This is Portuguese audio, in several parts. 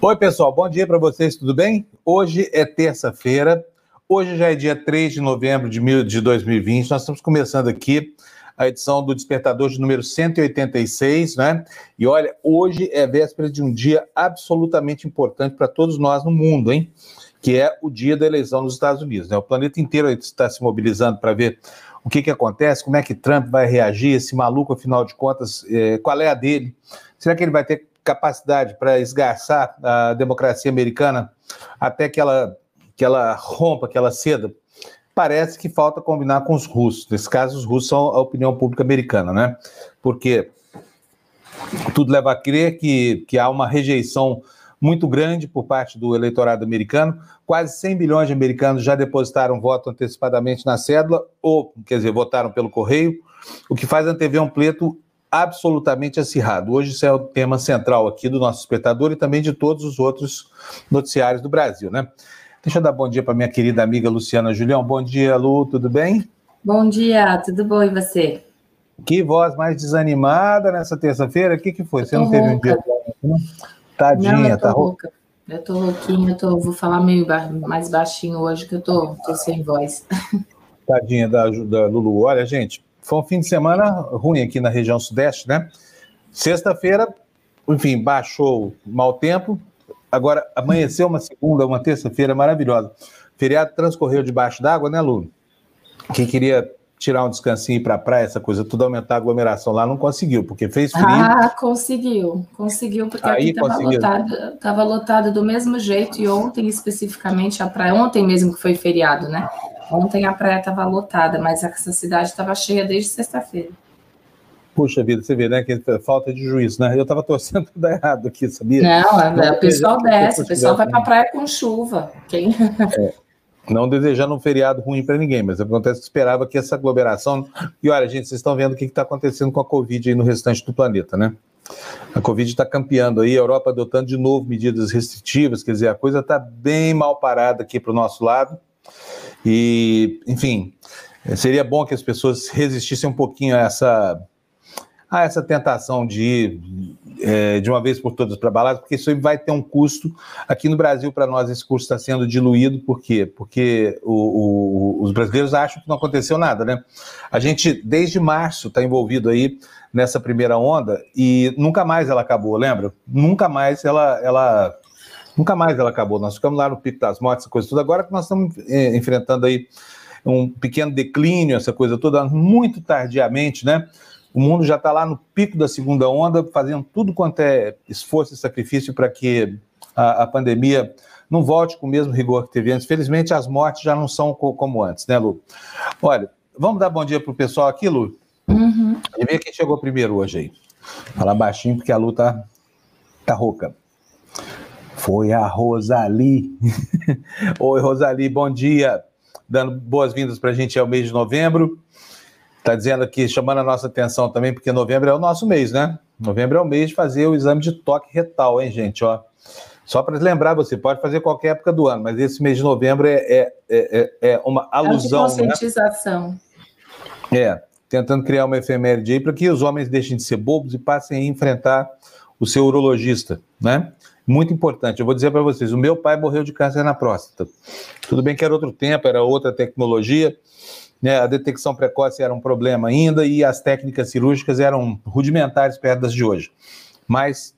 Oi, pessoal, bom dia para vocês, tudo bem? Hoje é terça-feira, hoje já é dia 3 de novembro de, mil, de 2020, nós estamos começando aqui a edição do Despertador de número 186, né? E olha, hoje é véspera de um dia absolutamente importante para todos nós no mundo, hein? Que é o dia da eleição nos Estados Unidos, né? O planeta inteiro está se mobilizando para ver o que, que acontece, como é que Trump vai reagir, esse maluco, afinal de contas, é, qual é a dele? Será que ele vai ter capacidade para esgarçar a democracia americana até que ela, que ela rompa, que ela ceda, parece que falta combinar com os russos. Nesse caso, os russos são a opinião pública americana, né? Porque tudo leva a crer que, que há uma rejeição muito grande por parte do eleitorado americano. Quase 100 bilhões de americanos já depositaram voto antecipadamente na cédula, ou, quer dizer, votaram pelo correio, o que faz antever um pleito absolutamente acirrado. Hoje isso é o tema central aqui do nosso espectador e também de todos os outros noticiários do Brasil, né? Deixa eu dar bom dia para minha querida amiga Luciana Julião. Bom dia, Lu, tudo bem? Bom dia, tudo bom e você? Que voz mais desanimada nessa terça-feira. O que, que foi? Você não teve rouca. um dia. Tadinha, não, eu tá rouca. Eu tô rouquinha, eu tô, vou falar meio ba mais baixinho hoje, que eu tô, tô sem voz. Tadinha da, da Lulu. Olha, gente, foi um fim de semana ruim aqui na região sudeste, né? Sexta-feira, enfim, baixou mau tempo. Agora amanheceu uma segunda, uma terça-feira maravilhosa. O feriado transcorreu debaixo d'água, né, Lu? Quem queria tirar um descansinho para a praia, essa coisa, tudo aumentar a aglomeração lá, não conseguiu, porque fez frio. Ah, conseguiu, conseguiu, porque Aí aqui estava lotado, tava lotado do mesmo jeito, e ontem especificamente a praia, ontem mesmo que foi feriado, né? Ontem a praia estava lotada, mas essa cidade estava cheia desde sexta-feira. Puxa vida, você vê, né? Que falta de juízo, né? Eu estava torcendo para dar errado aqui, sabia? Não, é, não o pessoal desce, o pessoal vai para a praia com chuva. Quem... É, não desejando um feriado ruim para ninguém, mas acontece que esperava que essa aglomeração. E olha, gente, vocês estão vendo o que está acontecendo com a Covid aí no restante do planeta, né? A Covid está campeando aí, a Europa adotando de novo medidas restritivas, quer dizer, a coisa está bem mal parada aqui para o nosso lado. E, enfim, seria bom que as pessoas resistissem um pouquinho a essa, a essa tentação de ir é, de uma vez por todas para balada, porque isso vai ter um custo. Aqui no Brasil, para nós, esse custo está sendo diluído, por quê? Porque o, o, os brasileiros acham que não aconteceu nada, né? A gente, desde março, está envolvido aí nessa primeira onda e nunca mais ela acabou, lembra? Nunca mais ela, ela Nunca mais ela acabou. Nós ficamos lá no pico das mortes, essa coisa toda. Agora que nós estamos é, enfrentando aí um pequeno declínio, essa coisa toda, muito tardiamente, né? O mundo já está lá no pico da segunda onda, fazendo tudo quanto é esforço e sacrifício para que a, a, pandemia não volte com o mesmo rigor que teve antes. Felizmente, as mortes já não são co como antes, né, Lu? Olha, vamos dar bom dia para o pessoal aqui, Lu? Uhum. E ver quem chegou primeiro hoje aí. Fala baixinho, porque a Lu tá, tá rouca. Foi a Rosali. Oi, Rosali, bom dia. Dando boas-vindas para a gente ao mês de novembro. Está dizendo aqui, chamando a nossa atenção também, porque novembro é o nosso mês, né? Novembro é o mês de fazer o exame de toque retal, hein, gente? Ó, só para lembrar, você pode fazer qualquer época do ano, mas esse mês de novembro é, é, é, é uma alusão. É conscientização. Né? É, tentando criar uma efeméride aí para que os homens deixem de ser bobos e passem a enfrentar o seu urologista, né? Muito importante. Eu vou dizer para vocês: o meu pai morreu de câncer na próstata. Tudo bem que era outro tempo, era outra tecnologia, né? a detecção precoce era um problema ainda e as técnicas cirúrgicas eram rudimentares perto das de hoje. Mas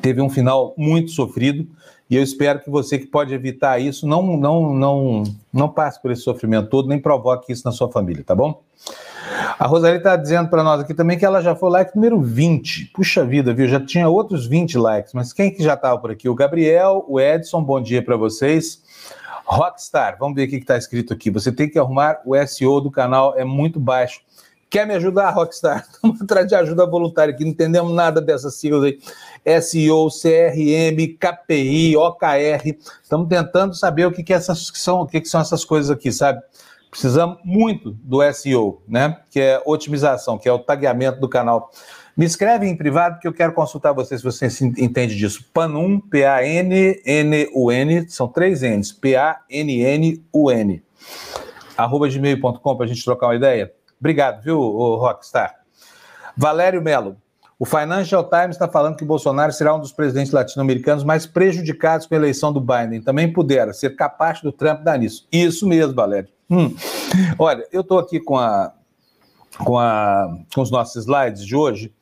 teve um final muito sofrido e eu espero que você que pode evitar isso não não não não passe por esse sofrimento todo nem provoque isso na sua família, tá bom? A Rosalie está dizendo para nós aqui também que ela já foi like número 20. Puxa vida, viu? Já tinha outros 20 likes, mas quem que já estava por aqui? O Gabriel, o Edson, bom dia para vocês. Rockstar, vamos ver o que está escrito aqui. Você tem que arrumar o SEO do canal, é muito baixo. Quer me ajudar, Rockstar? Estamos atrás de ajuda voluntária aqui, não entendemos nada dessas siglas aí. SEO, CRM, KPI, OKR. Estamos tentando saber o que, que, essas, que são, o que, que são essas coisas aqui, sabe? Precisamos muito do SEO, né? Que é otimização, que é o tagueamento do canal. Me escreve em privado que eu quero consultar você se você entende disso. Panum, P-A-N-N-U-N, são três N's, P-A-N-N-U-N. Arroba gmail.com para a gente trocar uma ideia. Obrigado, viu, Rockstar? Valério Melo. O Financial Times está falando que Bolsonaro será um dos presidentes latino-americanos mais prejudicados com a eleição do Biden. Também pudera ser capaz do Trump dar nisso. Isso mesmo, Valério. Hum. Olha, eu estou aqui com, a, com, a, com os nossos slides de hoje.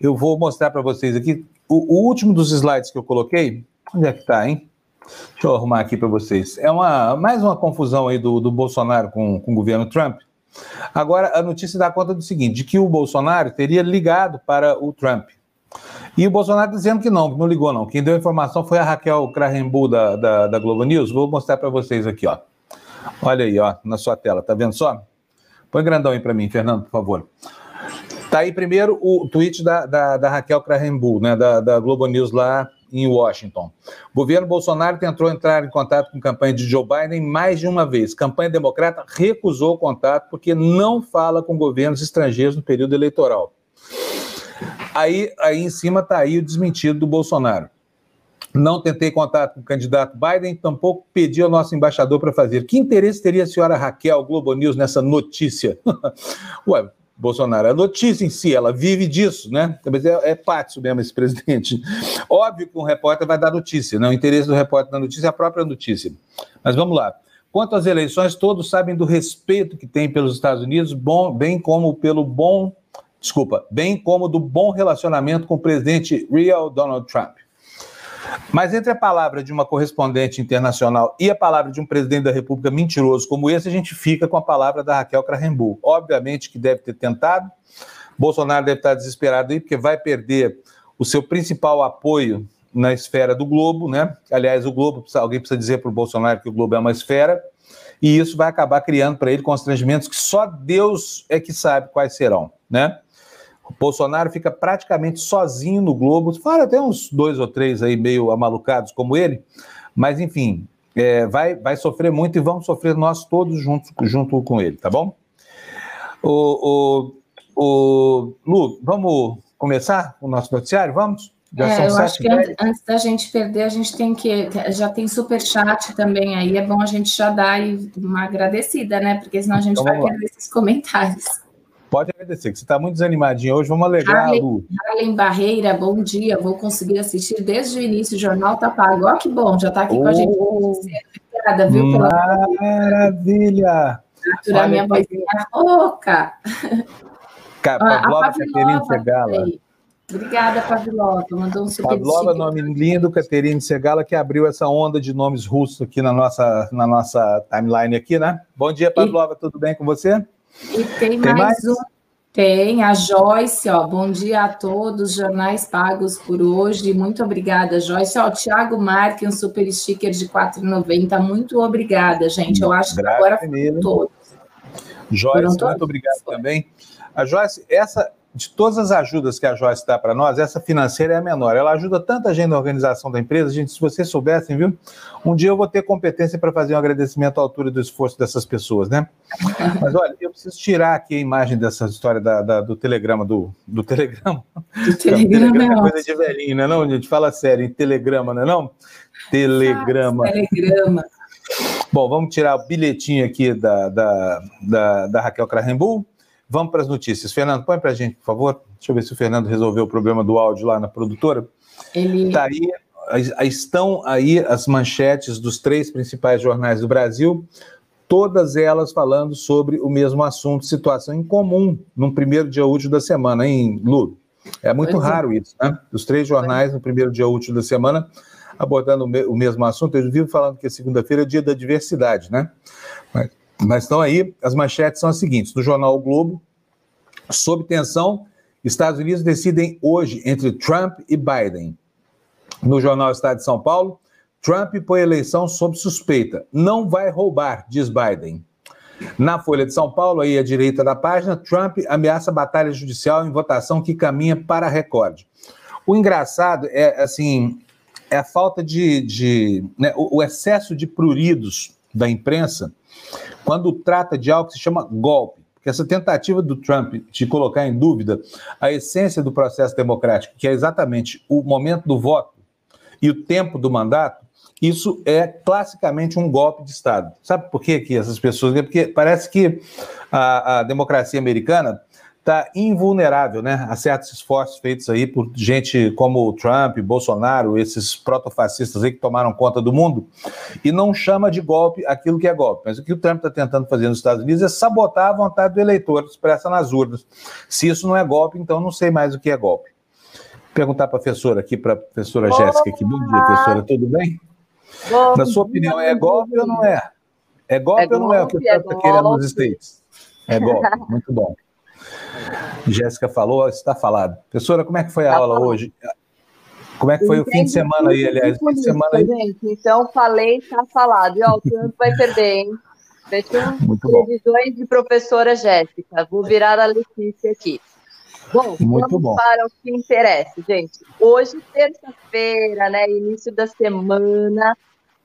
Eu vou mostrar para vocês aqui o, o, último dos slides que eu coloquei. Onde é que está, hein? Deixa eu arrumar aqui para vocês. É uma, mais uma confusão aí do, do Bolsonaro com, com o governo Trump. Agora, a notícia dá conta do seguinte: de que o Bolsonaro teria ligado para o Trump. E o Bolsonaro dizendo que não, que não ligou, não. Quem deu a informação foi a Raquel Krahenbu da, da, da Globo News. Vou mostrar para vocês aqui, ó. Olha aí, ó, na sua tela, tá vendo só? Põe grandão aí para mim, Fernando, por favor. Tá aí primeiro o tweet da, da, da Raquel Krahenbu, né, da, da Globo News lá em Washington. O governo Bolsonaro tentou entrar em contato com a campanha de Joe Biden mais de uma vez. A campanha democrata recusou o contato porque não fala com governos estrangeiros no período eleitoral. Aí, aí em cima está aí o desmentido do Bolsonaro. Não tentei contato com o candidato Biden, tampouco pedi ao nosso embaixador para fazer. Que interesse teria a senhora Raquel Globo News nessa notícia? Ué, Bolsonaro. A notícia em si, ela vive disso, né? Talvez é, é pátio mesmo esse presidente. Óbvio que um repórter vai dar notícia, né? O interesse do repórter na notícia é a própria notícia. Mas vamos lá. Quanto às eleições, todos sabem do respeito que tem pelos Estados Unidos, bom, bem como pelo bom, desculpa, bem como do bom relacionamento com o presidente real Donald Trump. Mas entre a palavra de uma correspondente internacional e a palavra de um presidente da República mentiroso como esse, a gente fica com a palavra da Raquel Krahenbull. Obviamente que deve ter tentado, Bolsonaro deve estar desesperado aí, porque vai perder o seu principal apoio na esfera do Globo, né? Aliás, o Globo, alguém precisa dizer para o Bolsonaro que o Globo é uma esfera, e isso vai acabar criando para ele constrangimentos que só Deus é que sabe quais serão, né? Bolsonaro fica praticamente sozinho no Globo, fala até uns dois ou três aí meio amalucados como ele, mas enfim, é, vai, vai sofrer muito e vamos sofrer nós todos juntos, junto com ele, tá bom? O, o, o Lu, vamos começar o nosso noticiário? Vamos? Já é, eu acho que antes, antes, da gente perder, a gente tem que. Já tem super chat também aí, é bom a gente já dar uma agradecida, né? Porque senão a gente então, vai perder esses comentários. Pode agradecer, que você está muito desanimadinho hoje. Vamos alegrar Harley, a Lu. Harley Barreira, bom dia. Vou conseguir assistir desde o início. O jornal tá pago. Ó, que bom, já está aqui oh, com a gente. Obrigada, viu? Maravilha! Aturar minha vozinha rouca. Pavlova Caterine Segala. Obrigada, Pavlova. Mandou um super Pavlova, nome lindo, Caterine Segala, que abriu essa onda de nomes russos aqui na nossa, na nossa timeline aqui, né? Bom dia, Pavlova, e... tudo bem com você? E tem, tem mais, mais, um. Tem a Joyce, ó. Bom dia a todos, jornais pagos por hoje. Muito obrigada, Joyce. Ó, o Thiago Marque, um super sticker de R$ 4,90. Muito obrigada, gente. Eu acho Graças que agora foram todos. Joyce, foram muito obrigado também. A Joyce, essa de todas as ajudas que a Joyce dá para nós, essa financeira é a menor. Ela ajuda tanta gente na organização da empresa, gente, se vocês soubessem, viu? Um dia eu vou ter competência para fazer um agradecimento à altura do esforço dessas pessoas, né? Mas olha, eu preciso tirar aqui a imagem dessa história da, da do telegrama, do, do telegrama. Do telegrama, telegrama é coisa de velhinho, não é não? Gente fala sério, em telegrama, não é não? Telegrama. Ah, telegrama. Bom, vamos tirar o bilhetinho aqui da, da, da, da Raquel Krahenbull. Vamos para as notícias. Fernando, põe para a gente, por favor. Deixa eu ver se o Fernando resolveu o problema do áudio lá na produtora. Ele. Tá aí, estão aí as manchetes dos três principais jornais do Brasil, todas elas falando sobre o mesmo assunto, situação em comum, no primeiro dia útil da semana, hein, Lu? É muito pois é. raro é. isso, né? Os três jornais no primeiro dia útil da semana abordando o mesmo assunto. Eu vivo falando que segunda-feira é dia da diversidade, né? Mas mas estão aí, as manchetes são as seguintes: no jornal o Globo, sob tensão, Estados Unidos decidem hoje entre Trump e Biden. No jornal Estado de São Paulo, Trump põe eleição sob suspeita. Não vai roubar, diz Biden. Na Folha de São Paulo, aí à direita da página, Trump ameaça batalha judicial em votação que caminha para recorde. O engraçado é, assim, é a falta de... de né, o excesso de pruridos da imprensa quando trata de algo que se chama golpe. Porque essa tentativa do Trump de colocar em dúvida a essência do processo democrático, que é exatamente o momento do voto e o tempo do mandato, isso é classicamente um golpe de Estado. Sabe por que, que essas pessoas. Porque parece que a, a democracia americana está invulnerável né, a certos esforços feitos aí por gente como Trump, Bolsonaro, esses protofascistas aí que tomaram conta do mundo, e não chama de golpe aquilo que é golpe. Mas o que o Trump está tentando fazer nos Estados Unidos é sabotar a vontade do eleitor expressa nas urnas. Se isso não é golpe, então não sei mais o que é golpe. Vou perguntar para a professora aqui, para a professora Jéssica aqui. Bom dia, professora, tudo bem? Bom Na sua opinião, é golpe ou não é? É golpe, é ou não é o que o Trump está é querendo nos States? É golpe, muito bom. Jéssica falou, está falado. Professora, como é que foi a tá aula falando. hoje? Como é que foi Entendi o fim de semana aí, aliás? Fim de semana aí. Gente, então falei, está falado. E ó, o Trump vai perder, hein? Fechou? Muito Previsões de professora Jéssica. Vou virar a Letícia aqui. Bom, Muito vamos bom. para o que interessa, gente. Hoje, terça-feira, né? Início da semana.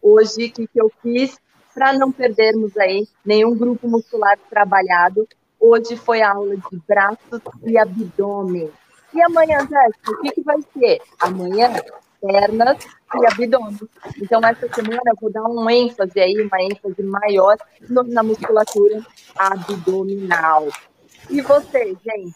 Hoje, o que, que eu fiz? Para não perdermos aí nenhum grupo muscular trabalhado, Hoje foi aula de braços e abdômen. E amanhã, Jéssica, o que, que vai ser? Amanhã, pernas e abdômen. Então, essa semana eu vou dar um ênfase aí, uma ênfase maior na musculatura abdominal. E você, gente?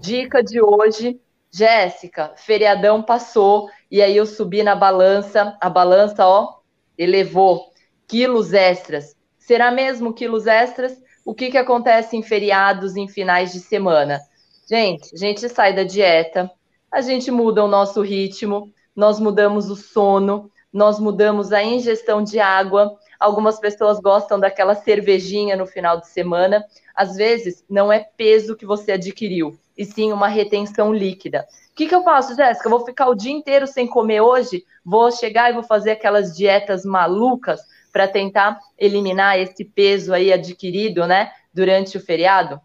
Dica de hoje, Jéssica, feriadão passou e aí eu subi na balança, a balança, ó, elevou quilos extras. Será mesmo quilos extras? O que, que acontece em feriados, em finais de semana? Gente, a gente sai da dieta, a gente muda o nosso ritmo, nós mudamos o sono, nós mudamos a ingestão de água. Algumas pessoas gostam daquela cervejinha no final de semana. Às vezes, não é peso que você adquiriu, e sim uma retenção líquida. O que, que eu faço, Jéssica? vou ficar o dia inteiro sem comer hoje? Vou chegar e vou fazer aquelas dietas malucas? Para tentar eliminar esse peso aí adquirido, né, durante o feriado?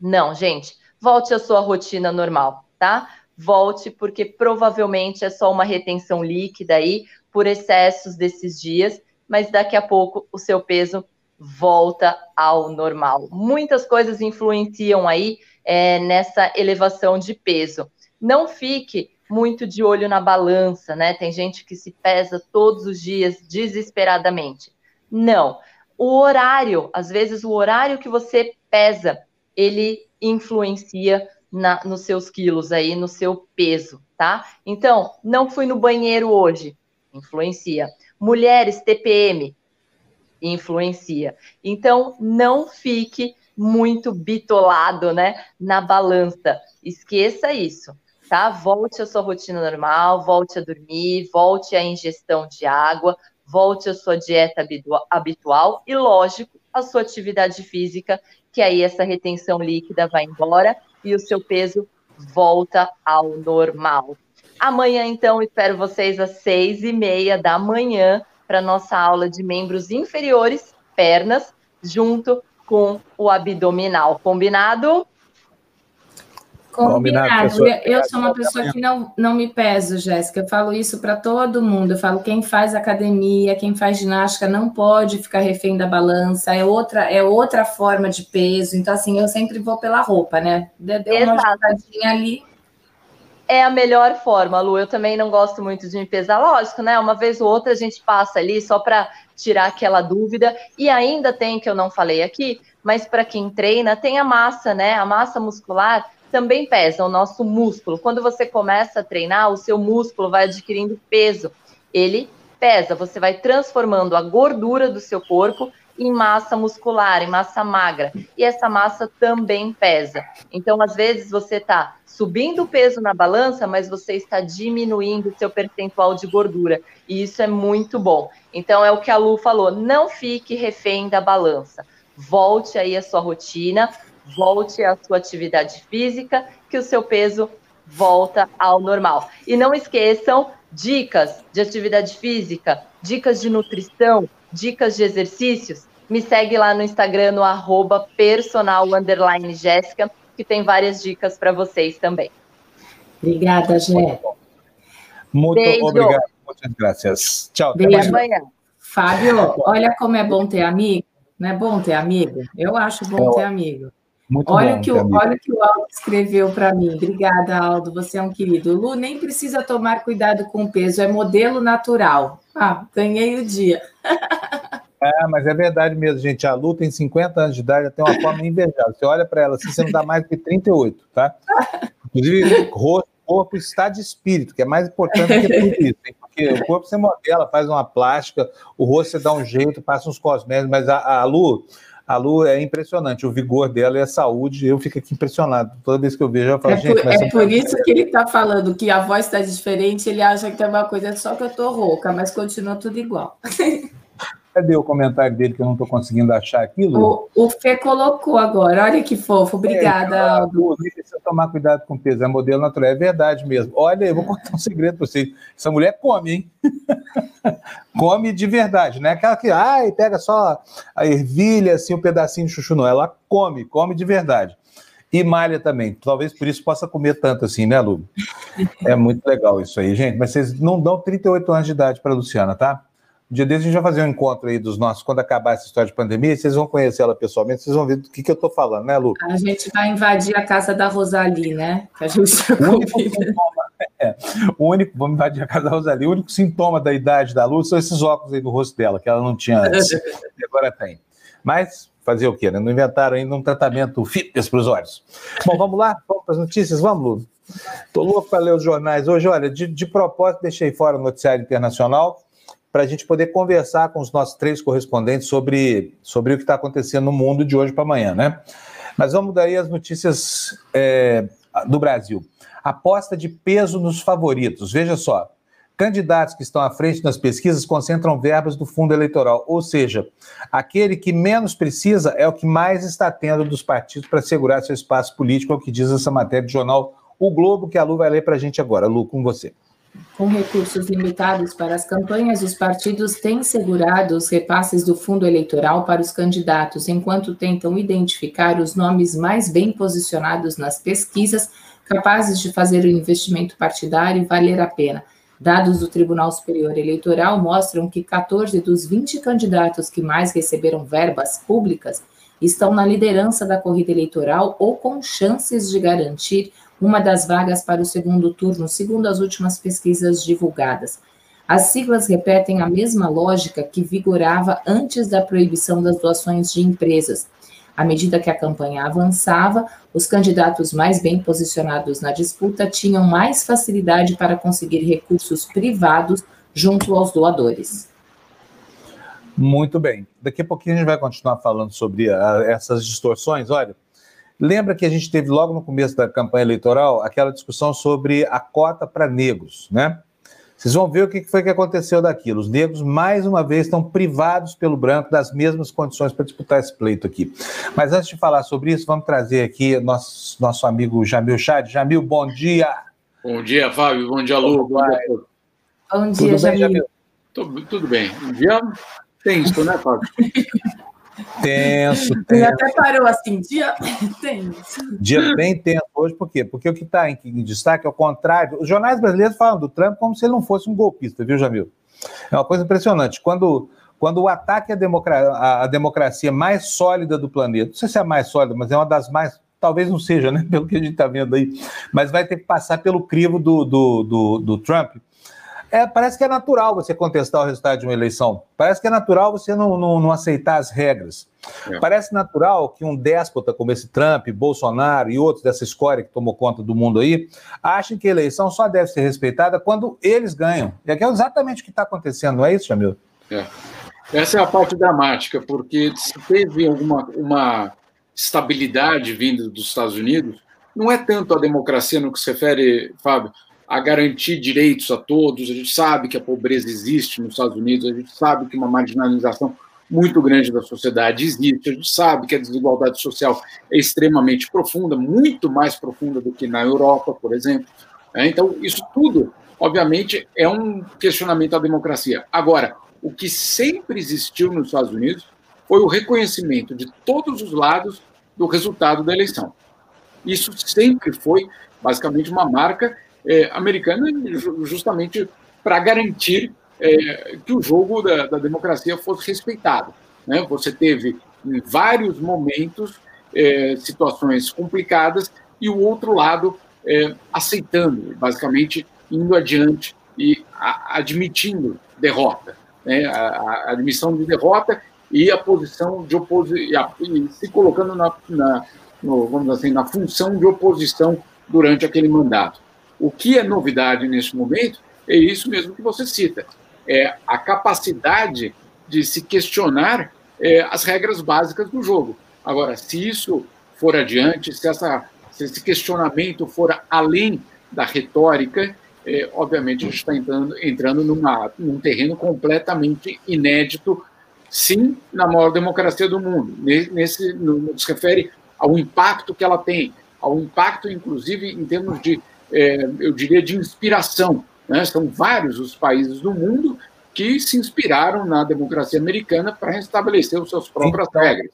Não, gente, volte à sua rotina normal, tá? Volte, porque provavelmente é só uma retenção líquida aí por excessos desses dias, mas daqui a pouco o seu peso volta ao normal. Muitas coisas influenciam aí é, nessa elevação de peso. Não fique muito de olho na balança, né? Tem gente que se pesa todos os dias desesperadamente. Não. O horário, às vezes o horário que você pesa, ele influencia na, nos seus quilos aí, no seu peso, tá? Então, não fui no banheiro hoje, influencia. Mulheres, TPM, influencia. Então, não fique muito bitolado, né, na balança. Esqueça isso tá? Volte à sua rotina normal, volte a dormir, volte à ingestão de água, volte à sua dieta habitual e, lógico, à sua atividade física, que aí essa retenção líquida vai embora e o seu peso volta ao normal. Amanhã, então, espero vocês às seis e meia da manhã para nossa aula de membros inferiores, pernas, junto com o abdominal. Combinado? Combinado. Eu sou uma pessoa que não, não me peso, Jéssica. Eu falo isso para todo mundo. Eu falo quem faz academia, quem faz ginástica não pode ficar refém da balança. É outra, é outra forma de peso. Então, assim, eu sempre vou pela roupa, né? Deu uma ajustadinha ali. É a melhor forma, Lu. Eu também não gosto muito de me pesar. Lógico, né? Uma vez ou outra a gente passa ali só para tirar aquela dúvida. E ainda tem, que eu não falei aqui, mas para quem treina, tem a massa, né? A massa muscular também pesa o nosso músculo. Quando você começa a treinar, o seu músculo vai adquirindo peso. Ele pesa, você vai transformando a gordura do seu corpo em massa muscular, em massa magra. E essa massa também pesa. Então, às vezes, você está subindo o peso na balança, mas você está diminuindo o seu percentual de gordura. E isso é muito bom. Então, é o que a Lu falou: não fique refém da balança. Volte aí à sua rotina, volte à sua atividade física, que o seu peso volta ao normal. E não esqueçam dicas de atividade física, dicas de nutrição, dicas de exercícios. Me segue lá no Instagram no arroba personal Jéssica, que tem várias dicas para vocês também. Obrigada, Gé. Muito Beijo. obrigado. Muitas graças. Tchau. Beijo. amanhã. Fábio, olha como é bom ter amigo. Não é bom ter amigo? Eu acho bom é ter amigo. Muito olha, bom, que o, olha o que o Aldo escreveu para mim. Obrigada, Aldo. Você é um querido. Lu, nem precisa tomar cuidado com o peso, é modelo natural. Ah, ganhei o dia. É, mas é verdade mesmo, gente. A Lu tem 50 anos de idade, ela tem uma forma invejável. Você olha para ela assim, você não dá mais do que 38, tá? Inclusive, rosto, corpo está de espírito, que é mais importante do que tudo isso. Hein? Porque o corpo você modela, faz uma plástica, o rosto você dá um jeito, passa uns cosméticos, mas a, a Lu a Lu é impressionante, o vigor dela e a saúde, eu fico aqui impressionado. Toda vez que eu vejo, eu falo, é gente. Por, é por isso que ele está falando que a voz está diferente, ele acha que é uma coisa só que eu estou rouca, mas continua tudo igual. Cadê o comentário dele que eu não estou conseguindo achar aquilo? O, o Fê colocou agora, olha que fofo, obrigada, é, Aldo. Precisa tomar cuidado com o peso, é modelo natural, é verdade mesmo. Olha, eu vou contar um segredo para vocês. Essa mulher come, hein? come de verdade, não é aquela que, ai, pega só a ervilha, assim, um pedacinho de chuchu, não. Ela come, come de verdade. E malha também. Talvez por isso possa comer tanto assim, né, Lu? É muito legal isso aí, gente. Mas vocês não dão 38 anos de idade para Luciana, tá? Dia desses a gente vai fazer um encontro aí dos nossos, quando acabar essa história de pandemia, vocês vão conhecer ela pessoalmente, vocês vão ver do que, que eu estou falando, né, Lu? A gente vai invadir a casa da Rosali, né? Que a gente o único sintoma, é, o único, vamos invadir a casa da Rosali, o único sintoma da idade da Lu são esses óculos aí no rosto dela, que ela não tinha antes, e agora tem. Mas fazer o quê, né? Não inventaram ainda um tratamento fitness para os olhos. Bom, vamos lá? Vamos para as notícias? Vamos, Lu? Estou louco para ler os jornais hoje. Olha, de, de propósito, deixei fora o noticiário internacional, para a gente poder conversar com os nossos três correspondentes sobre, sobre o que está acontecendo no mundo de hoje para amanhã, né? Mas vamos daí às notícias é, do Brasil. Aposta de peso nos favoritos. Veja só, candidatos que estão à frente nas pesquisas concentram verbas do fundo eleitoral, ou seja, aquele que menos precisa é o que mais está tendo dos partidos para segurar seu espaço político, é o que diz essa matéria do jornal O Globo, que a Lu vai ler para a gente agora. Lu, com você. Com recursos limitados para as campanhas, os partidos têm segurado os repasses do fundo eleitoral para os candidatos, enquanto tentam identificar os nomes mais bem posicionados nas pesquisas, capazes de fazer o investimento partidário valer a pena. Dados do Tribunal Superior Eleitoral mostram que 14 dos 20 candidatos que mais receberam verbas públicas estão na liderança da corrida eleitoral ou com chances de garantir uma das vagas para o segundo turno, segundo as últimas pesquisas divulgadas. As siglas repetem a mesma lógica que vigorava antes da proibição das doações de empresas. À medida que a campanha avançava, os candidatos mais bem posicionados na disputa tinham mais facilidade para conseguir recursos privados junto aos doadores. Muito bem. Daqui a pouquinho a gente vai continuar falando sobre a, ah, essas distorções. Olha, Lembra que a gente teve logo no começo da campanha eleitoral aquela discussão sobre a cota para negros, né? Vocês vão ver o que foi que aconteceu daquilo. Os negros, mais uma vez, estão privados pelo branco das mesmas condições para disputar esse pleito aqui. Mas antes de falar sobre isso, vamos trazer aqui nosso, nosso amigo Jamil Chad. Jamil, bom dia! Bom dia, Fábio. Bom dia, Lu. Bom dia, bom dia tudo Jamil. Bem, Jamil? Tudo, tudo bem. Um dia tenso, né, Fábio? Tenso, tenso. Ele até parou assim, dia tenso. Dia bem tenso hoje, por quê? Porque o que está em, em, destaque é o contrário. Os jornais brasileiros falam do Trump como se ele não fosse um golpista, viu, Jamil? É uma coisa impressionante. Quando, quando o ataque à, democracia, à democracia mais sólida do planeta, não sei se é a mais sólida, mas é uma das mais talvez não seja, né? Pelo que a gente está vendo aí, mas vai ter que passar pelo crivo do, do, do, do Trump é, parece que é natural você contestar o resultado de uma eleição. Parece que é natural você não, não, não aceitar as regras. É. Parece natural que um déspota como esse Trump, Bolsonaro e outros dessa escória que tomou conta do mundo aí, achem que a eleição só deve ser respeitada quando eles ganham. E aqui é exatamente o que está acontecendo, não é isso, Jamil? É. Essa é a parte dramática, porque se teve alguma uma estabilidade vinda dos Estados Unidos, não é tanto a democracia no que se refere, Fábio, a garantir direitos a todos. A gente sabe que a pobreza existe nos Estados Unidos, a gente sabe que uma marginalização muito grande da sociedade existe, a gente sabe que a desigualdade social é extremamente profunda, muito mais profunda do que na Europa, por exemplo. É, então, isso tudo, obviamente, é um questionamento à democracia. Agora, o que sempre existiu nos Estados Unidos foi o reconhecimento de todos os lados do resultado da eleição. Isso sempre foi, basicamente, uma marca é, americana justamente para garantir é, que o jogo da, da, democracia fosse respeitado. Né? Você teve, em vários momentos, é, situações complicadas e o outro lado é, aceitando, basicamente indo adiante e a, admitindo derrota. Né? A, a, admissão de derrota e a posição de oposição, se colocando na, na no, vamos assim, na função de oposição durante aquele mandato. O que é novidade neste momento é isso mesmo que você cita, é a capacidade de se questionar é, as regras básicas do jogo. Agora, se isso for adiante, se, essa, se esse questionamento for além da retórica, é, obviamente a gente está entrando, entrando numa, num terreno completamente inédito, sim, na maior democracia do mundo. Nesse, no, no que se refere ao impacto que ela tem, ao impacto, inclusive, em termos de, é, eu diria, de inspiração. Né? São vários os países do mundo que se inspiraram na democracia americana para restabelecer as suas próprias então, regras.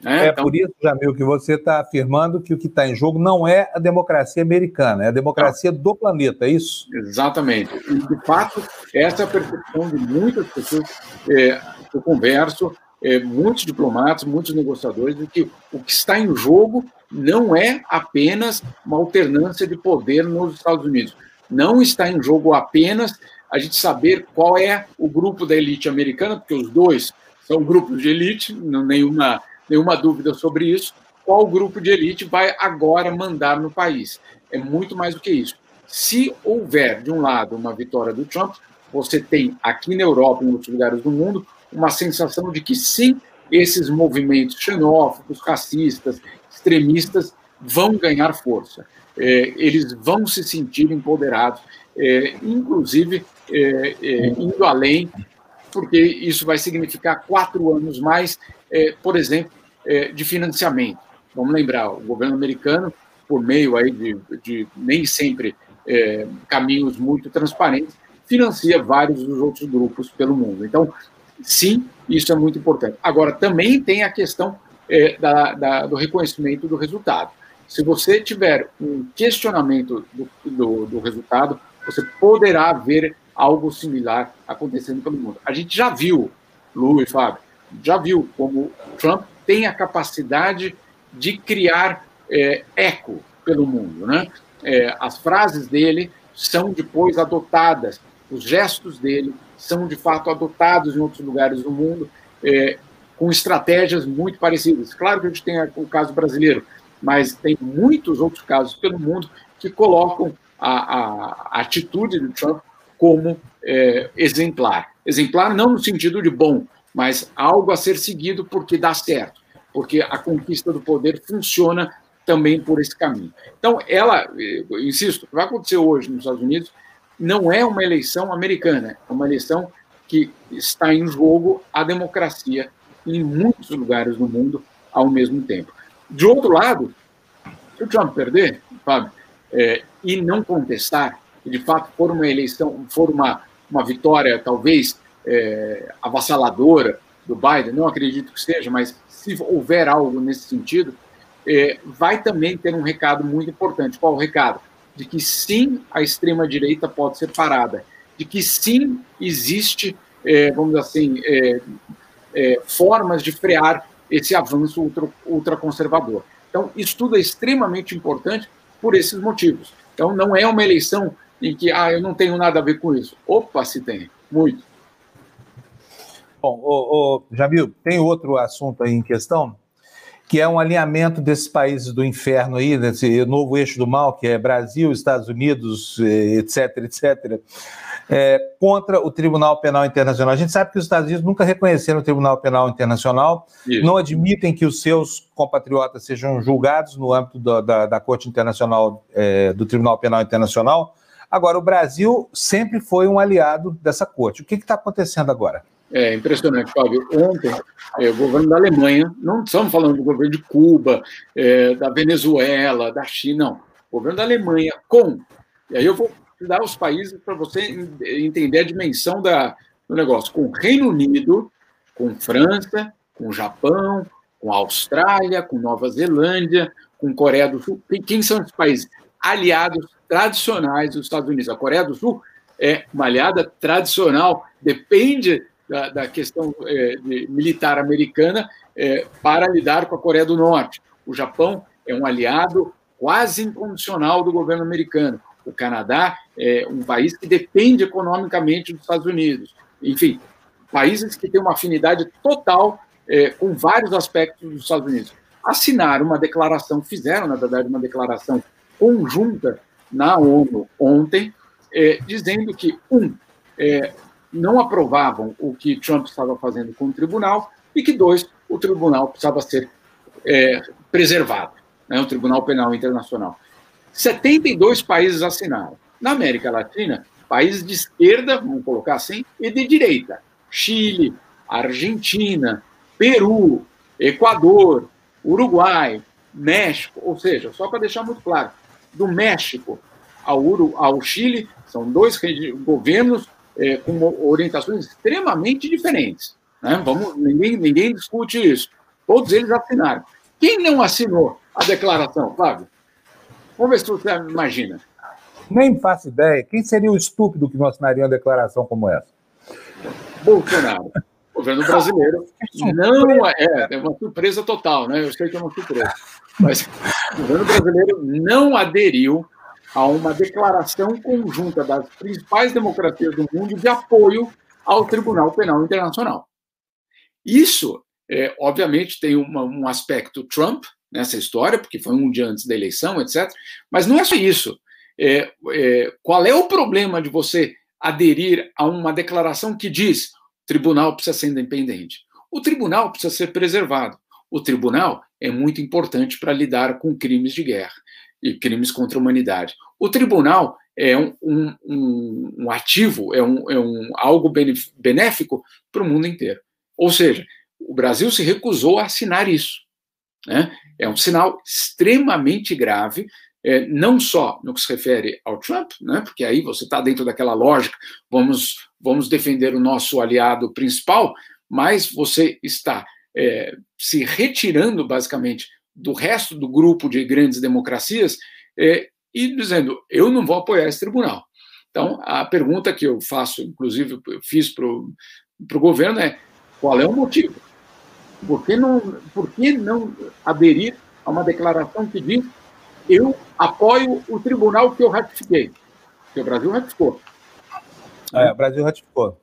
Né? É então, por isso, Jamil, que você está afirmando que o que está em jogo não é a democracia americana, é a democracia do planeta, é isso? Exatamente. E, de fato, essa é a percepção de muitas pessoas é, que eu converso, é, muitos diplomatas, muitos negociadores, de que o que está em jogo não é apenas uma alternância de poder nos Estados Unidos. Não está em jogo apenas a gente saber qual é o grupo da elite americana, porque os dois são grupos de elite, não nenhuma, nenhuma dúvida sobre isso. Qual grupo de elite vai agora mandar no país? É muito mais do que isso. Se houver, de um lado, uma vitória do Trump, você tem aqui na Europa e em outros lugares do mundo uma sensação de que sim, esses movimentos xenófobos, racistas, extremistas vão ganhar força. É, eles vão se sentir empoderados, é, inclusive é, é, indo além, porque isso vai significar quatro anos mais, é, por exemplo, é, de financiamento. Vamos lembrar, o governo americano, por meio aí de, de nem sempre caminhos muito transparentes, financia vários dos outros grupos pelo mundo. Então, sim, isso é muito importante. Agora, também tem a questão é, da, da, do reconhecimento do resultado. Se você tiver um questionamento do, do, do resultado, você poderá ver algo similar acontecendo pelo mundo. A gente já viu, Lu e Fábio, já viu como Trump tem a capacidade de criar é, eco pelo mundo. Né? É, as frases dele são depois adotadas, os gestos dele são de fato adotados em outros lugares do mundo, é, com estratégias muito parecidas. Claro que a gente tem o caso brasileiro, mas tem muitos outros casos pelo mundo que colocam a, a atitude do Trump como é, exemplar. Exemplar não no sentido de bom, mas algo a ser seguido porque dá certo, porque a conquista do poder funciona também por esse caminho. Então, ela, insisto, o que vai acontecer hoje nos Estados Unidos não é uma eleição americana, é uma eleição que está em jogo a democracia em muitos lugares do mundo ao mesmo tempo. De outro lado, se o Trump perder, Fábio, é, e não contestar, e de fato for uma eleição, for uma, uma vitória talvez é, avassaladora do Biden, não acredito que seja, mas se houver algo nesse sentido, é, vai também ter um recado muito importante. Qual o recado? De que sim, a extrema-direita pode ser parada, de que sim, existe, é, vamos dizer assim, é, formas de frear esse avanço ultra, ultraconservador. Então, isso tudo é extremamente importante por esses motivos. Então, não é uma eleição em que, ah, eu não tenho nada a ver com isso. Opa, se tem, muito. Bom, o, o, Jamil, tem outro assunto aí em questão, que é um alinhamento desses países do inferno aí, desse novo eixo do mal, que é Brasil, Estados Unidos, etc, eh, etc, é, contra o Tribunal Penal Internacional. A gente sabe que os Estados Unidos nunca reconheceram o Tribunal Penal Internacional, Isso. não admitem que os seus compatriotas sejam julgados no âmbito da, da, da Corte Internacional, é, do Tribunal Penal Internacional. Agora, o Brasil sempre foi um aliado dessa corte. O que está acontecendo agora? É impressionante, Fábio. Ontem, é, o governo da Alemanha, não estamos falando do governo de Cuba, é, da Venezuela, da China, não. O governo da Alemanha, com. E aí eu vou dar os países para você entender a dimensão da, do negócio. Com o Reino Unido, com França, com Japão, com Austrália, com Nova Zelândia, com Coreia do Sul. Quem são os países aliados tradicionais dos Estados Unidos? A Coreia do Sul é uma aliada tradicional, depende da, da questão é, militar americana é, para lidar com a Coreia do Norte. O Japão é um aliado quase incondicional do governo americano. O Canadá é um país que depende economicamente dos Estados Unidos. Enfim, países que têm uma afinidade total é, com vários aspectos dos Estados Unidos. Assinaram uma declaração, fizeram, na verdade, uma declaração conjunta na ONU ontem, é, dizendo que, um, é, não aprovavam o que Trump estava fazendo com o tribunal, e que, dois, o tribunal precisava ser é, preservado, né, o Tribunal Penal Internacional. 72 países assinaram. Na América Latina, países de esquerda, vamos colocar assim, e de direita. Chile, Argentina, Peru, Equador, Uruguai, México, ou seja, só para deixar muito claro, do México ao, Uru, ao Chile, são dois governos é, com orientações extremamente diferentes. Né? Vamos, ninguém, ninguém discute isso. Todos eles assinaram. Quem não assinou a declaração, Flávio? Vamos ver se você imagina. Nem faço ideia. Quem seria o estúpido que não assinaria uma declaração como essa? Bolsonaro. O governo brasileiro não é, é uma surpresa total, né? Eu sei que é uma surpresa. Mas o governo brasileiro não aderiu a uma declaração conjunta das principais democracias do mundo de apoio ao Tribunal Penal Internacional. Isso, é, obviamente, tem uma, um aspecto Trump nessa história, porque foi um dia antes da eleição, etc. Mas não é só isso. É, é, qual é o problema de você aderir a uma declaração que diz o tribunal precisa ser independente? O tribunal precisa ser preservado. O tribunal é muito importante para lidar com crimes de guerra e crimes contra a humanidade. O tribunal é um, um, um ativo, é, um, é um, algo benéfico para o mundo inteiro. Ou seja, o Brasil se recusou a assinar isso. Né? É um sinal extremamente grave, é, não só no que se refere ao Trump, né? porque aí você está dentro daquela lógica, vamos, vamos defender o nosso aliado principal, mas você está é, se retirando, basicamente, do resto do grupo de grandes democracias é, e dizendo: eu não vou apoiar esse tribunal. Então, a pergunta que eu faço, inclusive, eu fiz para o governo é: qual é o motivo? Por que, não, por que não aderir a uma declaração que diz eu apoio o tribunal que eu ratifiquei? Porque o Brasil ratificou. É, o Brasil ratificou.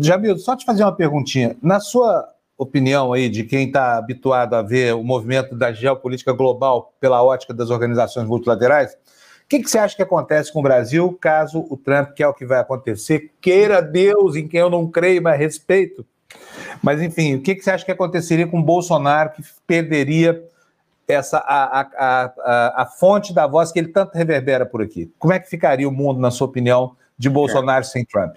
Jamil, só te fazer uma perguntinha. Na sua opinião aí de quem está habituado a ver o movimento da geopolítica global pela ótica das organizações multilaterais, o que, que, você acha que acontece com o Brasil caso o Trump, que é o que vai acontecer, queira Deus em quem eu não creio, mas respeito? Mas, enfim, o que, que você acha que aconteceria com o Bolsonaro, que perderia essa a, a, a, a, fonte da voz que ele tanto reverbera por aqui? Como é que ficaria o mundo, na sua opinião, de Bolsonaro sem Trump?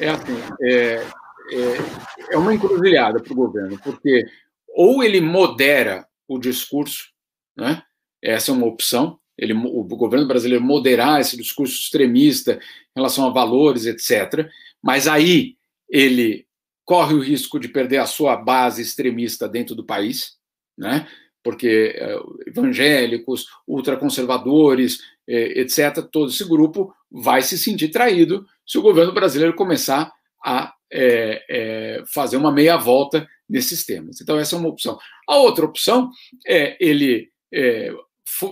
É assim, é, é, é uma encruzilhada para o governo, porque ou ele modera o discurso, né? essa é uma opção, ele, o governo brasileiro moderar esse discurso extremista em relação a valores, etc. Mas aí ele corre o risco de perder a sua base extremista dentro do país, né? porque é, evangélicos, ultraconservadores, é, etc., todo esse grupo vai se sentir traído se o governo brasileiro começar a é, é, fazer uma meia volta nesses temas. Então, essa é uma opção. A outra opção é ele, é,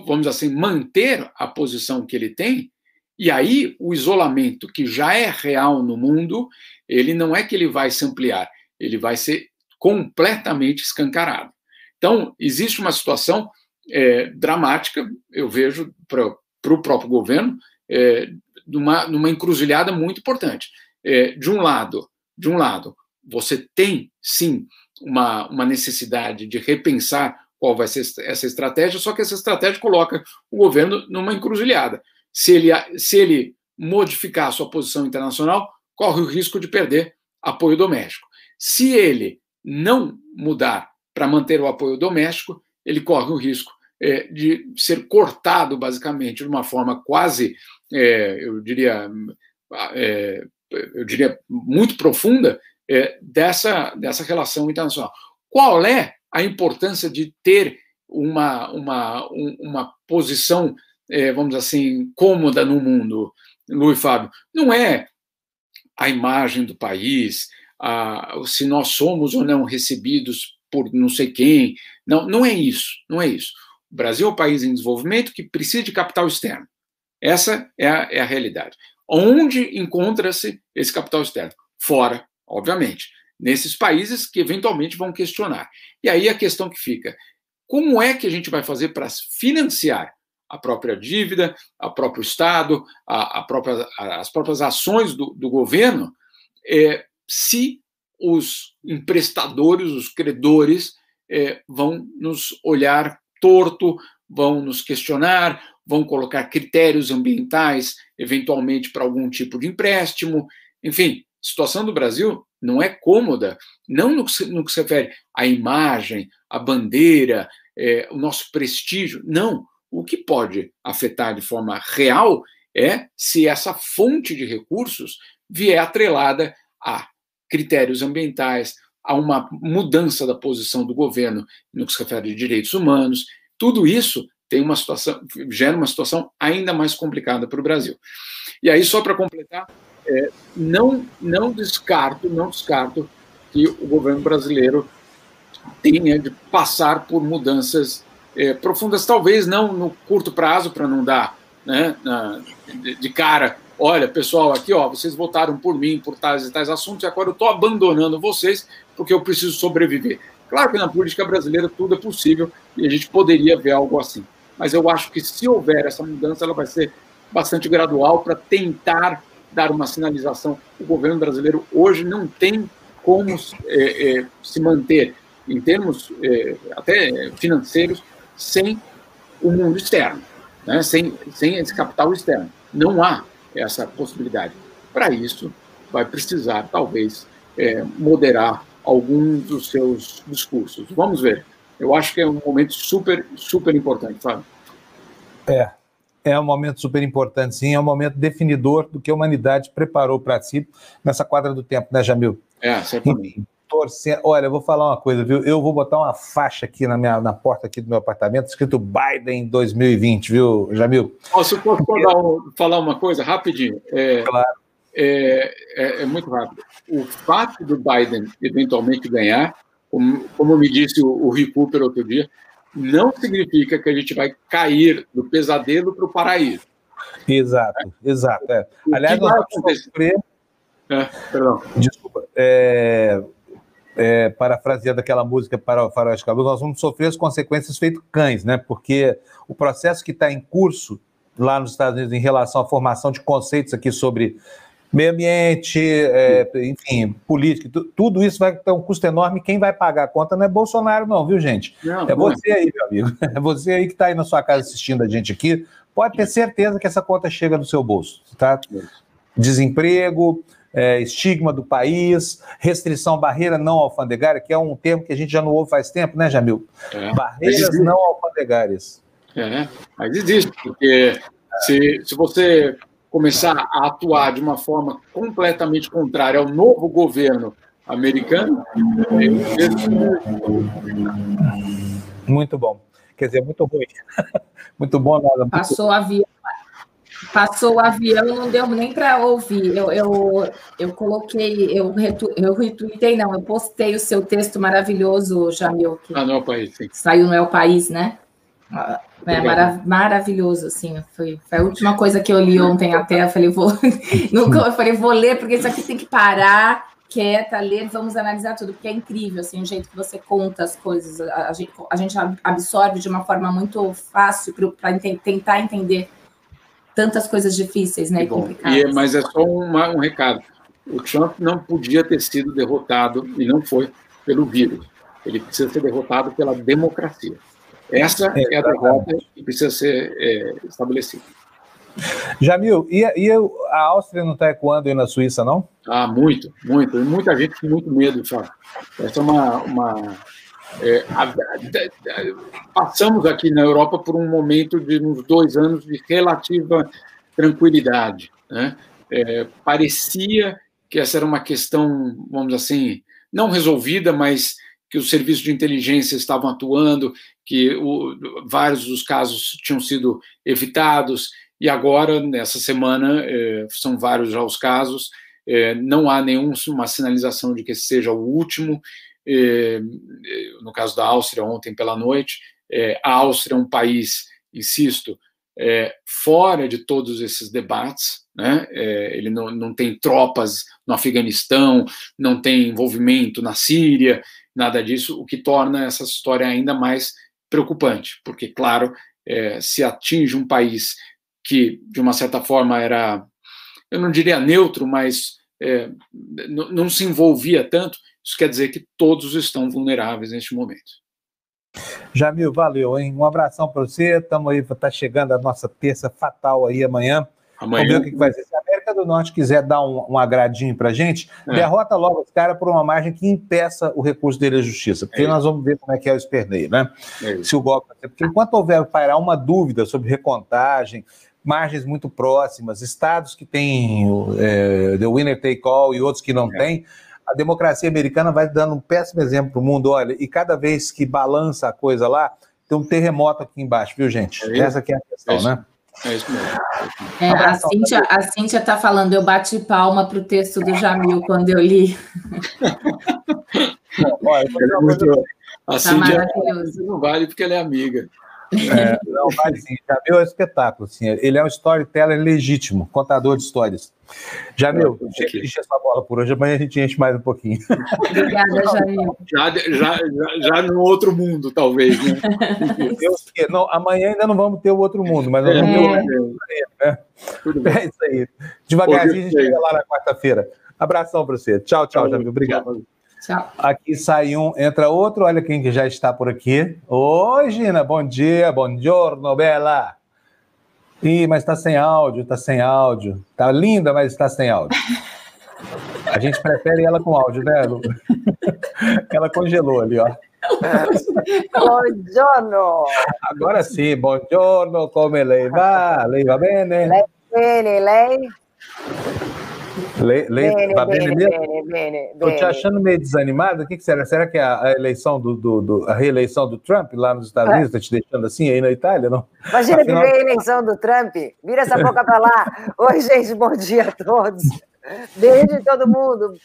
vamos assim, manter a posição que ele tem, e aí o isolamento que já é real no mundo, ele não é que ele vai se ampliar, ele vai ser completamente escancarado. Então, existe uma situação é, dramática, eu vejo, para o próprio governo, é, numa, numa encruzilhada muito importante. É, de um lado, de um lado, você tem sim uma, uma necessidade de repensar qual vai ser essa estratégia, só que essa estratégia coloca o governo numa encruzilhada. Se ele, se ele modificar a sua posição internacional, corre o risco de perder apoio doméstico. Se ele não mudar para manter o apoio doméstico, ele corre o risco é, de ser cortado, basicamente, de uma forma quase, é, eu diria, é, eu diria, muito profunda é, dessa, dessa relação internacional. Qual é a importância de ter uma, uma, uma posição, é, vamos dizer assim, cômoda no mundo, Luiz Fábio? Não é a imagem do país, a, se nós somos ou não recebidos por não sei quem. Não, não é isso, não é isso. O Brasil é um país em desenvolvimento que precisa de capital externo. Essa é a, é a realidade. Onde encontra-se esse capital externo? Fora, obviamente. nesses países que eventualmente vão questionar. E aí a questão que fica: como é que a gente vai fazer para financiar a própria dívida, a próprio Estado, a, a própria, as próprias ações do, do governo, é, se os emprestadores, os credores, é, vão nos olhar torto, vão nos questionar, vão colocar critérios ambientais, eventualmente, para algum tipo de empréstimo. Enfim, a situação do Brasil não é cômoda, não no que se, no que se refere à imagem, à bandeira, é, o nosso prestígio. Não. O que pode afetar de forma real é se essa fonte de recursos vier atrelada a critérios ambientais, a uma mudança da posição do governo no que se refere a direitos humanos. Tudo isso tem uma situação, gera uma situação ainda mais complicada para o Brasil. E aí, só para completar, é, não, não descarto, não descarto que o governo brasileiro tenha de passar por mudanças é, profundas, talvez não no curto prazo, para não dar né, na, de, de, cara, olha, pessoal, aqui, ó, vocês votaram por mim por tais e tais assuntos, e agora eu estou abandonando vocês porque eu preciso sobreviver. Claro que na política brasileira tudo é possível e a gente poderia ver algo assim. Mas eu acho que se houver essa mudança, ela vai ser bastante gradual para tentar dar uma sinalização. O governo brasileiro hoje não tem como é, é, se manter, em termos é, até financeiros, sem o mundo externo, né? sem, sem esse capital externo. Não há essa possibilidade. Para isso, vai precisar, talvez, é, moderar alguns dos seus discursos. Vamos ver. Eu acho que é um momento super, super importante, Fábio. É, é um momento super importante, sim, é um momento definidor do que a humanidade preparou para si nessa quadra do tempo, né, Jamil? É, certamente. Torcendo. Olha, eu vou falar uma coisa, viu? Eu vou botar uma faixa aqui na, minha, na porta aqui do meu apartamento, escrito Biden 2020, viu, Jamil? Posso, posso falar, falar uma coisa rapidinho? É, claro. É, é, é, muito rápido. O fato do Biden eventualmente ganhar, como, como me disse o, o Rick Cooper outro dia, não significa que a gente vai cair do pesadelo para o paraíso. Exato, exato. É. Aliás, nós vamos sofrer. É, perdão. Desculpa. É, é, parafraseando aquela música para o Faroeste Cabelo, nós vamos sofrer as consequências feito cães, né? Porque o processo que está em curso lá nos Estados Unidos em relação à formação de conceitos aqui sobre meio ambiente, é, enfim, política, tudo isso vai ter um custo enorme. Quem vai pagar a conta não é Bolsonaro, não, viu, gente? Não, é você aí, meu amigo. É você aí que está aí na sua casa assistindo a gente aqui. Pode ter certeza que essa conta chega no seu bolso, tá? Desemprego, é, estigma do país, restrição, barreira não alfandegária, que é um termo que a gente já não ouve faz tempo, né, Jamil? É, Barreiras não alfandegárias. É, mas existe, porque se, se você começar a atuar de uma forma completamente contrária ao novo governo americano. Muito bom. Quer dizer, muito ruim. Muito bom, nada. Muito... Passou o avião. Passou o avião, não deu nem para ouvir. Eu, eu, eu coloquei, eu, retu, eu retuitei, não, eu postei o seu texto maravilhoso, Jamil. Que ah, no El País, sim. Saiu no El País, né? É marav maravilhoso, assim. Foi, foi, a última coisa que eu li ontem até. Eu falei, vou. Nunca, eu falei, vou ler, porque isso aqui tem que parar, quieta, ler, vamos analisar tudo, porque é incrível, assim, o jeito que você conta as coisas. A, a, gente, a gente, absorve de uma forma muito fácil para tentar entender tantas coisas difíceis, né? E complicadas. E, mas é só uma, um recado. O Trump não podia ter sido derrotado, e não foi, pelo vírus. Ele precisa ser derrotado pela democracia. Essa é, a derrota que precisa ser é, estabelecida. Jamil, e, e a Áustria não está ecoando aí na Suíça, não? Ah, muito, muito. E muita gente com muito medo, sabe? Essa é uma. uma é, a, a, a, passamos aqui na Europa por um momento de uns dois anos de relativa tranquilidade. Né? É, parecia que essa era uma questão, vamos assim, não resolvida, mas que os serviços de inteligência estavam atuando, que o, vários dos casos tinham sido evitados, e agora, nessa semana, é, são vários já os casos, é, não há nenhuma sinalização de que esse seja o último. É, no caso da Áustria, ontem pela noite, a Áustria é um país, insisto, fora de todos esses debates, né? Ele não, não tem tropas no Afeganistão, não tem envolvimento na Síria, nada disso, o que torna essa história ainda mais preocupante, porque, claro, é, se atinge um país que, de uma certa forma, era, eu não diria neutro, mas é, não se envolvia tanto, isso quer dizer que todos estão vulneráveis neste momento. Jamil, valeu, hein? Um abração para você. Estamos aí, tá chegando a nossa terça fatal aí amanhã. Amanhã. Vamos ver o que vai ser. América do Norte quiser dar um, um agradinho para gente, é. derrota logo os caras por uma margem que impeça o recurso dele à justiça. Porque é nós vamos ver como é que é o esperneio, né? É Se o golpe. Porque enquanto houver pairar uma dúvida sobre recontagem, margens muito próximas, estados que têm é, the winner take all e outros que não é. têm a democracia americana vai dando um péssimo exemplo para o mundo. Olha, e cada vez que balança a coisa lá, tem um terremoto aqui embaixo, viu, gente? É Essa aqui é a questão, é né? É isso mesmo. É, a, Cíntia, a Cíntia está falando, eu bati palma para o texto do Jamil quando eu li. Olha, a tá Cíntia não vale porque ela é amiga. É, não, mas sim, Jamil é um espetáculo. Sim. Ele é um storyteller legítimo, contador de histórias. Jamil, chega de encher sua bola por hoje, amanhã a gente enche mais um pouquinho. Obrigada, Jamil. Já, já, já, já no outro mundo, talvez. Né? Deus, não, amanhã ainda não vamos ter o outro mundo, mas nós vamos ter o outro mundo. Né? É isso aí. Devagarzinho a gente chega lá na quarta-feira. Abração para você. Tchau, tchau, Jamil. Obrigado. Tchau. Aqui sai um, entra outro. Olha quem que já está por aqui. Oi, Gina, bom dia, bom giorno, bela. Ih, mas está sem áudio, está sem áudio. Tá linda, mas está sem áudio. A gente prefere ela com áudio, né, Lu? Ela congelou ali, ó. Buongiorno. Agora sim, buongiorno, come lei va? Lei va bene? Lei bene, lei? Le, le, bene, tá bene, bene, bene, Estou te achando meio desanimado. O que, que será? Será que é a, eleição do, do, do, a reeleição do Trump lá nos Estados Unidos está te deixando assim aí na Itália? Não? Imagina Afinal... vem a eleição do Trump. Vira essa boca para lá. Oi, gente, bom dia a todos. Beijo em todo mundo.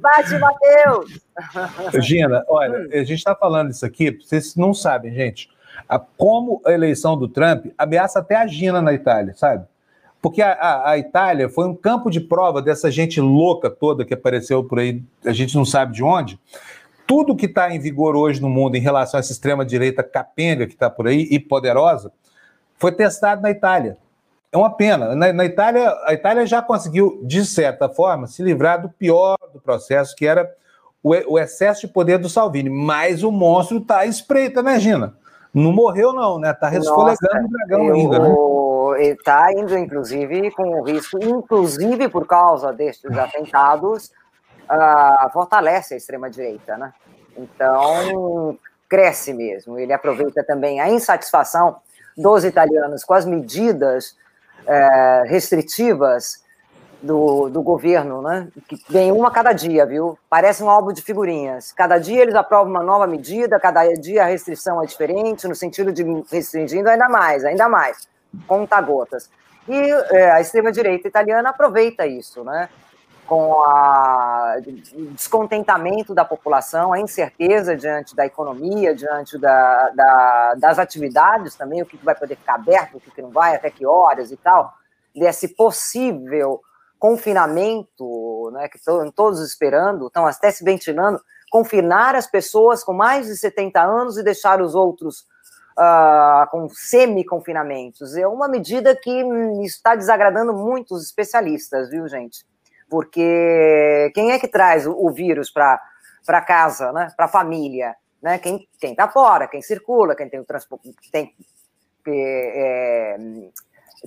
Bate, Matheus. Gina, olha, a gente está falando isso aqui, vocês não sabem, gente. A, como a eleição do Trump ameaça até a Gina na Itália, sabe? Porque a, a, a, Itália foi um campo de prova dessa gente louca toda que apareceu por aí, a gente não sabe de onde. Tudo que está em vigor hoje no mundo em relação a essa extrema-direita capenga que está por aí e poderosa foi testado na Itália. É uma pena. Na, na, Itália, a Itália já conseguiu, de certa forma, se livrar do pior do processo, que era o, o excesso de poder do Salvini. Mas o monstro está espreita, né, Gina? Não morreu, não, né? Está resfolegando o dragão ainda, né? Está indo, inclusive, com o risco, inclusive por causa destes atentados, uh, fortalece a extrema-direita, né? Então, cresce mesmo. Ele aproveita também a insatisfação dos italianos com as medidas uh, restritivas do, do governo, né? Que vem uma cada dia, viu? Parece um álbum de figurinhas. Cada dia eles aprovam uma nova medida, cada dia a restrição é diferente, no sentido de restringindo ainda mais, ainda mais conta-gotas. E é, a extrema-direita italiana aproveita isso, né? com o descontentamento da população, a incerteza diante da economia, diante da, da, das atividades também, o que vai poder ficar aberto, o que não vai, até que horas e tal, desse possível confinamento, né, que estão todos esperando, estão até se ventilando, confinar as pessoas com mais de 70 anos e deixar os outros uh, com semi-confinamentos. É uma medida que está desagradando muitos especialistas, viu, gente? Porque quem é que traz o, vírus para casa, né? para a família? Né? Quem está fora, quem circula, quem tem o transporte, tem é,